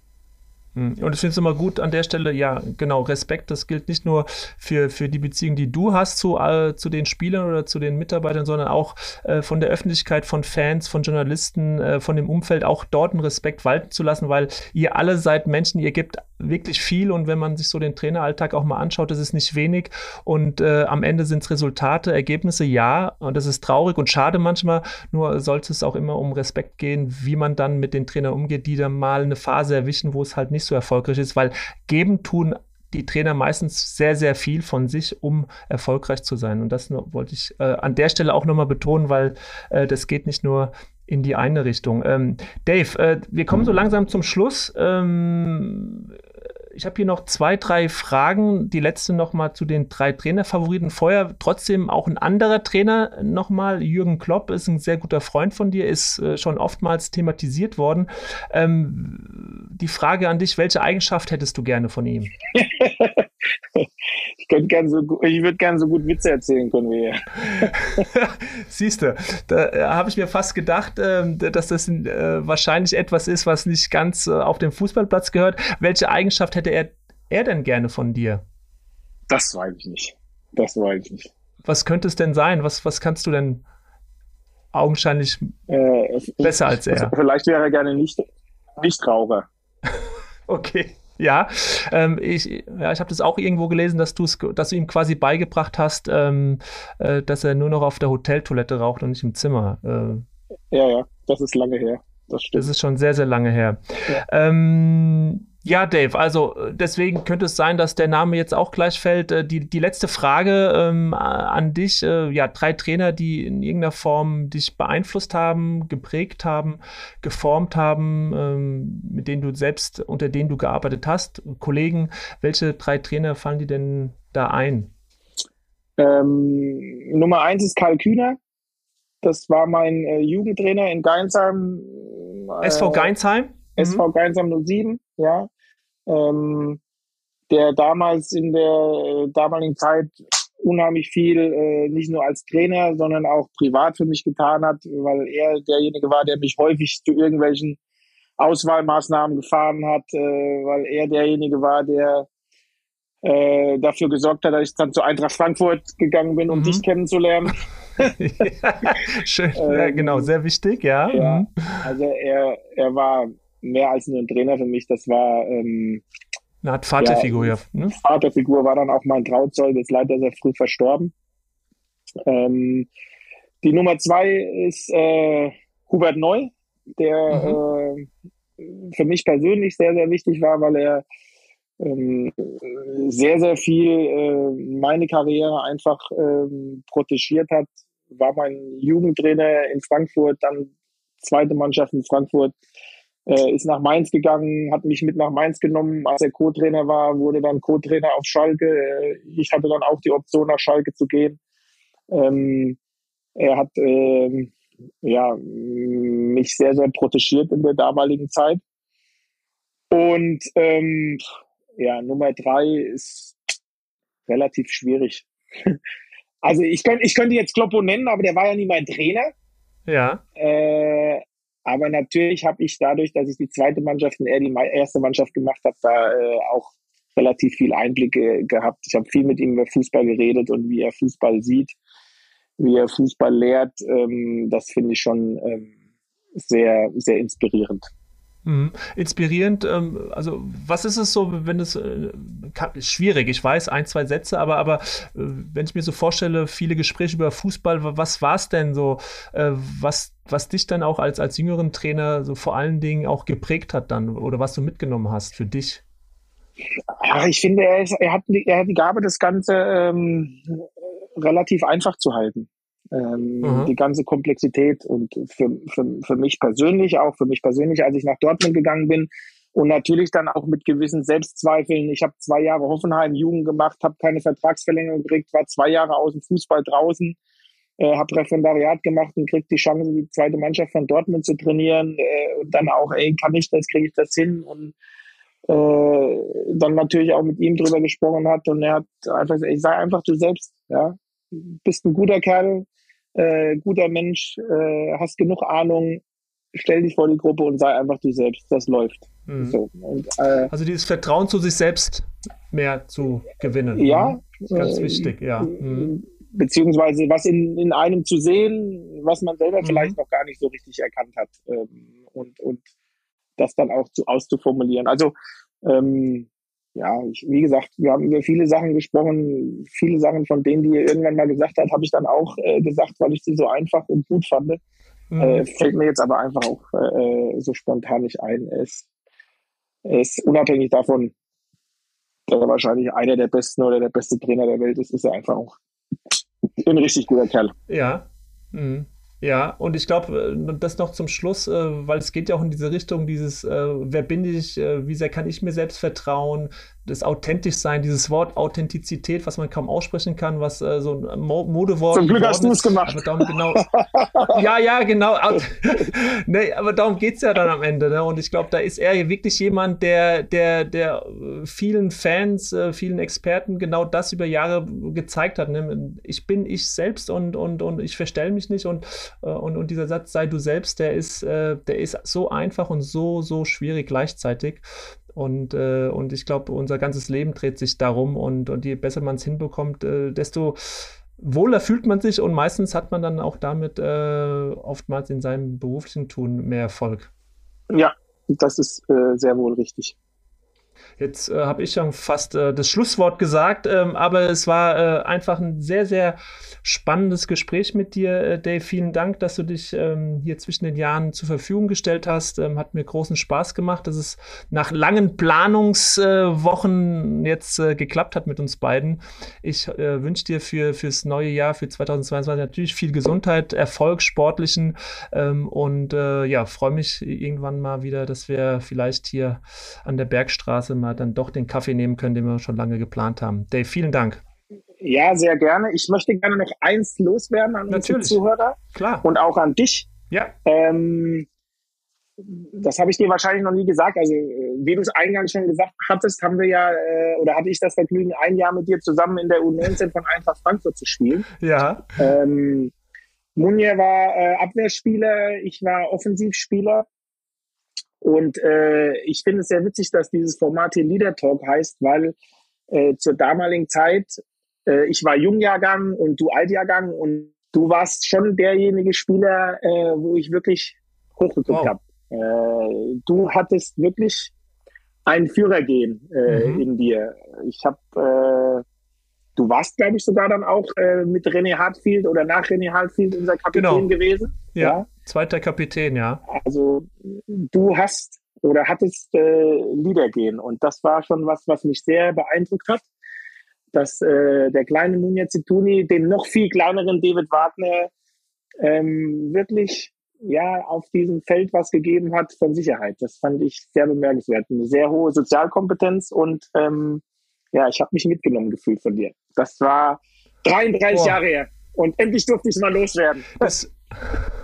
Hm. Und ich finde es immer gut an der Stelle, ja, genau, Respekt, das gilt nicht nur für, für die Beziehung, die du hast zu, äh, zu den Spielern oder zu den Mitarbeitern, sondern auch äh, von der Öffentlichkeit, von Fans, von Journalisten, äh, von dem Umfeld, auch dort einen Respekt walten zu lassen, weil ihr alle seid Menschen, ihr gebt wirklich viel und wenn man sich so den Traineralltag auch mal anschaut, das ist nicht wenig und äh, am Ende sind es Resultate, Ergebnisse, ja, und das ist traurig und schade manchmal, nur sollte es auch immer um Respekt gehen, wie man dann mit den Trainern umgeht, die dann mal eine Phase erwischen, wo es halt nicht so erfolgreich ist, weil geben tun die Trainer meistens sehr, sehr viel von sich, um erfolgreich zu sein. Und das wollte ich äh, an der Stelle auch nochmal betonen, weil äh, das geht nicht nur in die eine Richtung. Ähm, Dave, äh, wir kommen so langsam zum Schluss. Ähm, ich habe hier noch zwei, drei Fragen. Die letzte nochmal zu den drei Trainerfavoriten. Vorher trotzdem auch ein anderer Trainer nochmal. Jürgen Klopp ist ein sehr guter Freund von dir, ist äh, schon oftmals thematisiert worden. Ähm, die Frage an dich, welche Eigenschaft hättest du gerne von ihm?
könnte gern so ich würde gerne so gut Witze erzählen können wie er.
Siehst du, da äh, habe ich mir fast gedacht, äh, dass das äh, wahrscheinlich etwas ist, was nicht ganz äh, auf dem Fußballplatz gehört. Welche Eigenschaft hätte er, er denn gerne von dir?
Das weiß ich nicht. Das weiß ich nicht.
Was könnte es denn sein? Was, was kannst du denn augenscheinlich äh, besser als er?
Vielleicht wäre er gerne nicht, Nichtraucher.
okay. Ja, ähm, ich, ja, ich habe das auch irgendwo gelesen, dass, dass du ihm quasi beigebracht hast, ähm, äh, dass er nur noch auf der Hoteltoilette raucht und nicht im Zimmer.
Äh, ja, ja, das ist lange her.
Das, stimmt. das ist schon sehr, sehr lange her. Ja. Ähm, ja, Dave, also äh, deswegen könnte es sein, dass der Name jetzt auch gleich fällt. Äh, die, die letzte Frage ähm, an dich, äh, ja, drei Trainer, die in irgendeiner Form dich beeinflusst haben, geprägt haben, geformt haben, ähm, mit denen du selbst, unter denen du gearbeitet hast, Kollegen, welche drei Trainer fallen dir denn da ein?
Ähm, Nummer eins ist Karl Kühner. Das war mein äh, Jugendtrainer in Geinsheim.
Äh, SV Geinsheim?
SV mhm. Geinsheim 07 ja, ähm, der damals in der äh, damaligen Zeit unheimlich viel, äh, nicht nur als Trainer, sondern auch privat für mich getan hat, weil er derjenige war, der mich häufig zu irgendwelchen Auswahlmaßnahmen gefahren hat, äh, weil er derjenige war, der äh, dafür gesorgt hat, dass ich dann zu Eintracht Frankfurt gegangen bin, um mhm. dich kennenzulernen.
ja, schön, ähm, ja, genau, sehr wichtig, ja. ja
mhm. also er, er war mehr als nur ein Trainer für mich. Das war ähm,
eine Art Vaterfigur, ja.
ne? Vaterfigur war dann auch mein Trauzeug, ist leider sehr früh verstorben. Ähm, die Nummer zwei ist äh, Hubert Neu, der mhm. äh, für mich persönlich sehr, sehr wichtig war, weil er ähm, sehr, sehr viel äh, meine Karriere einfach ähm, protegiert hat. War mein Jugendtrainer in Frankfurt, dann zweite Mannschaft in Frankfurt, äh, ist nach Mainz gegangen, hat mich mit nach Mainz genommen, als er Co-Trainer war, wurde dann Co-Trainer auf Schalke. Äh, ich hatte dann auch die Option, nach Schalke zu gehen. Ähm, er hat ähm, ja, mich sehr, sehr protegiert in der damaligen Zeit. Und ähm, ja, Nummer drei ist relativ schwierig. Also ich könnte, ich könnte jetzt Kloppo nennen, aber der war ja nie mein Trainer.
Ja.
Äh, aber natürlich habe ich dadurch, dass ich die zweite Mannschaft und er die erste Mannschaft gemacht habe, da äh, auch relativ viel Einblicke gehabt. Ich habe viel mit ihm über Fußball geredet und wie er Fußball sieht, wie er Fußball lehrt. Ähm, das finde ich schon ähm, sehr, sehr inspirierend.
Mhm. Inspirierend, ähm, also was ist es so, wenn es äh, schwierig, ich weiß, ein, zwei Sätze, aber, aber äh, wenn ich mir so vorstelle, viele Gespräche über Fußball, was war es denn so, äh, was, was dich dann auch als, als jüngeren Trainer so vor allen Dingen auch geprägt hat dann oder was du mitgenommen hast für dich?
Ja, ich finde, er, ist, er, hat, die, er hat die Gabe, das Ganze ähm, relativ einfach zu halten ähm, mhm. die ganze Komplexität und für, für, für mich persönlich, auch für mich persönlich, als ich nach Dortmund gegangen bin. Und natürlich dann auch mit gewissen Selbstzweifeln. Ich habe zwei Jahre Hoffenheim Jugend gemacht, habe keine Vertragsverlängerung gekriegt, war zwei Jahre aus dem Fußball draußen, äh, habe Referendariat gemacht und krieg die Chance, die zweite Mannschaft von Dortmund zu trainieren. Äh, und dann auch, ey, kann ich das, kriege ich das hin? Und äh, dann natürlich auch mit ihm drüber gesprochen hat. Und er hat einfach gesagt, ich sei einfach du selbst, ja, bist ein guter Kerl, äh, guter Mensch, äh, hast genug Ahnung, stell dich vor die Gruppe und sei einfach du selbst. Das läuft.
Mhm. So. Und, äh, also dieses Vertrauen zu sich selbst mehr zu gewinnen.
Ja.
Mhm. Ganz äh, wichtig, ja. Mhm.
Beziehungsweise was in, in einem zu sehen, was man selber mhm. vielleicht noch gar nicht so richtig erkannt hat. Ähm, und, und das dann auch zu, auszuformulieren. Also ähm, ja, ich, wie gesagt, wir haben über viele Sachen gesprochen. Viele Sachen, von denen, die ihr irgendwann mal gesagt hat, habe ich dann auch äh, gesagt, weil ich sie so einfach und gut fand. Mhm. Äh, fällt mir jetzt aber einfach auch äh, so spontan nicht ein. Es, ist unabhängig davon, dass er wahrscheinlich einer der besten oder der beste Trainer der Welt ist, ist er einfach auch ein richtig guter Kerl.
Ja. Mhm. Ja, und ich glaube, äh, das noch zum Schluss, äh, weil es geht ja auch in diese Richtung, dieses, äh, wer bin ich, wie sehr kann ich mir selbst vertrauen, das authentisch sein, dieses Wort Authentizität, was man kaum aussprechen kann, was äh, so ein Mo Modewort
Zum Glück hast du es gemacht.
Aber darum genau, ja, ja, genau. nee, aber darum geht es ja dann am Ende. Ne? Und ich glaube, da ist er wirklich jemand, der, der, der vielen Fans, äh, vielen Experten genau das über Jahre gezeigt hat. Ne? Ich bin ich selbst und, und, und ich verstelle mich nicht. Und, äh, und, und dieser Satz, sei du selbst, der ist, äh, der ist so einfach und so, so schwierig gleichzeitig. Und, äh, und ich glaube, unser ganzes Leben dreht sich darum. Und, und je besser man es hinbekommt, äh, desto wohler fühlt man sich. Und meistens hat man dann auch damit äh, oftmals in seinem beruflichen Tun mehr Erfolg.
Ja, das ist äh, sehr wohl richtig.
Jetzt äh, habe ich schon fast äh, das Schlusswort gesagt, ähm, aber es war äh, einfach ein sehr, sehr spannendes Gespräch mit dir, äh, Dave. Vielen Dank, dass du dich ähm, hier zwischen den Jahren zur Verfügung gestellt hast. Ähm, hat mir großen Spaß gemacht, dass es nach langen Planungswochen jetzt äh, geklappt hat mit uns beiden. Ich äh, wünsche dir für fürs neue Jahr, für 2022 natürlich viel Gesundheit, Erfolg, sportlichen ähm, und ja, freue mich irgendwann mal wieder, dass wir vielleicht hier an der Bergstraße mal dann doch den Kaffee nehmen können, den wir schon lange geplant haben. Dave, vielen Dank.
Ja, sehr gerne. Ich möchte gerne noch eins loswerden an unsere Zuhörer.
Klar.
Und auch an dich.
Ja.
Ähm, das habe ich dir wahrscheinlich noch nie gesagt. Also, äh, wie du es eingangs schon gesagt hattest, haben wir ja, äh, oder hatte ich das Vergnügen, ein Jahr mit dir zusammen in der U19 von Eintracht Frankfurt zu spielen.
Ja.
Ähm, Munir war äh, Abwehrspieler, ich war Offensivspieler. Und äh, ich finde es sehr witzig, dass dieses Format hier Leader Talk heißt, weil äh, zur damaligen Zeit, äh, ich war Jungjahrgang und du Altjahrgang und du warst schon derjenige Spieler, äh, wo ich wirklich hochgeguckt wow. habe. Äh, du hattest wirklich ein Führergehen äh, mhm. in dir. Ich habe, äh, du warst, glaube ich, sogar dann auch äh, mit René Hartfield oder nach René Hartfield unser Kapitän genau. gewesen.
Ja, ja, zweiter Kapitän, ja.
Also du hast oder hattest äh, Liedergehen und das war schon was, was mich sehr beeindruckt hat, dass äh, der kleine Munja Zituni dem noch viel kleineren David Wagner ähm, wirklich ja auf diesem Feld was gegeben hat von Sicherheit. Das fand ich sehr bemerkenswert. Eine sehr hohe Sozialkompetenz und ähm, ja, ich habe mich mitgenommen gefühlt von dir. Das war 33 Boah. Jahre her. Und endlich durfte ich mal loswerden.
Das,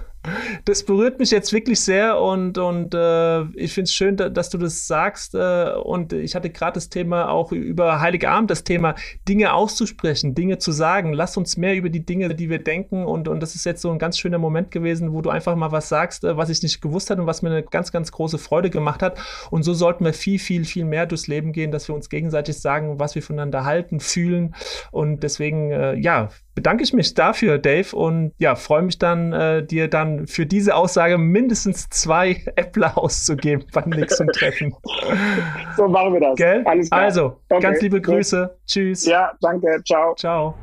das berührt mich jetzt wirklich sehr und, und äh, ich finde es schön, da, dass du das sagst. Äh, und ich hatte gerade das Thema auch über Heiligabend, das Thema Dinge auszusprechen, Dinge zu sagen. Lass uns mehr über die Dinge, die wir denken. Und, und das ist jetzt so ein ganz schöner Moment gewesen, wo du einfach mal was sagst, äh, was ich nicht gewusst hatte und was mir eine ganz, ganz große Freude gemacht hat. Und so sollten wir viel, viel, viel mehr durchs Leben gehen, dass wir uns gegenseitig sagen, was wir voneinander halten, fühlen. Und deswegen, äh, ja, bedanke ich mich dafür, Dave, und ja, freue mich dann, äh, dir dann für diese Aussage mindestens zwei Äppler auszugeben beim nächsten Treffen.
So machen wir das.
Gell? Alles klar. Also, okay. ganz liebe Grüße. Tschüss.
Ja, danke. Ciao.
Ciao.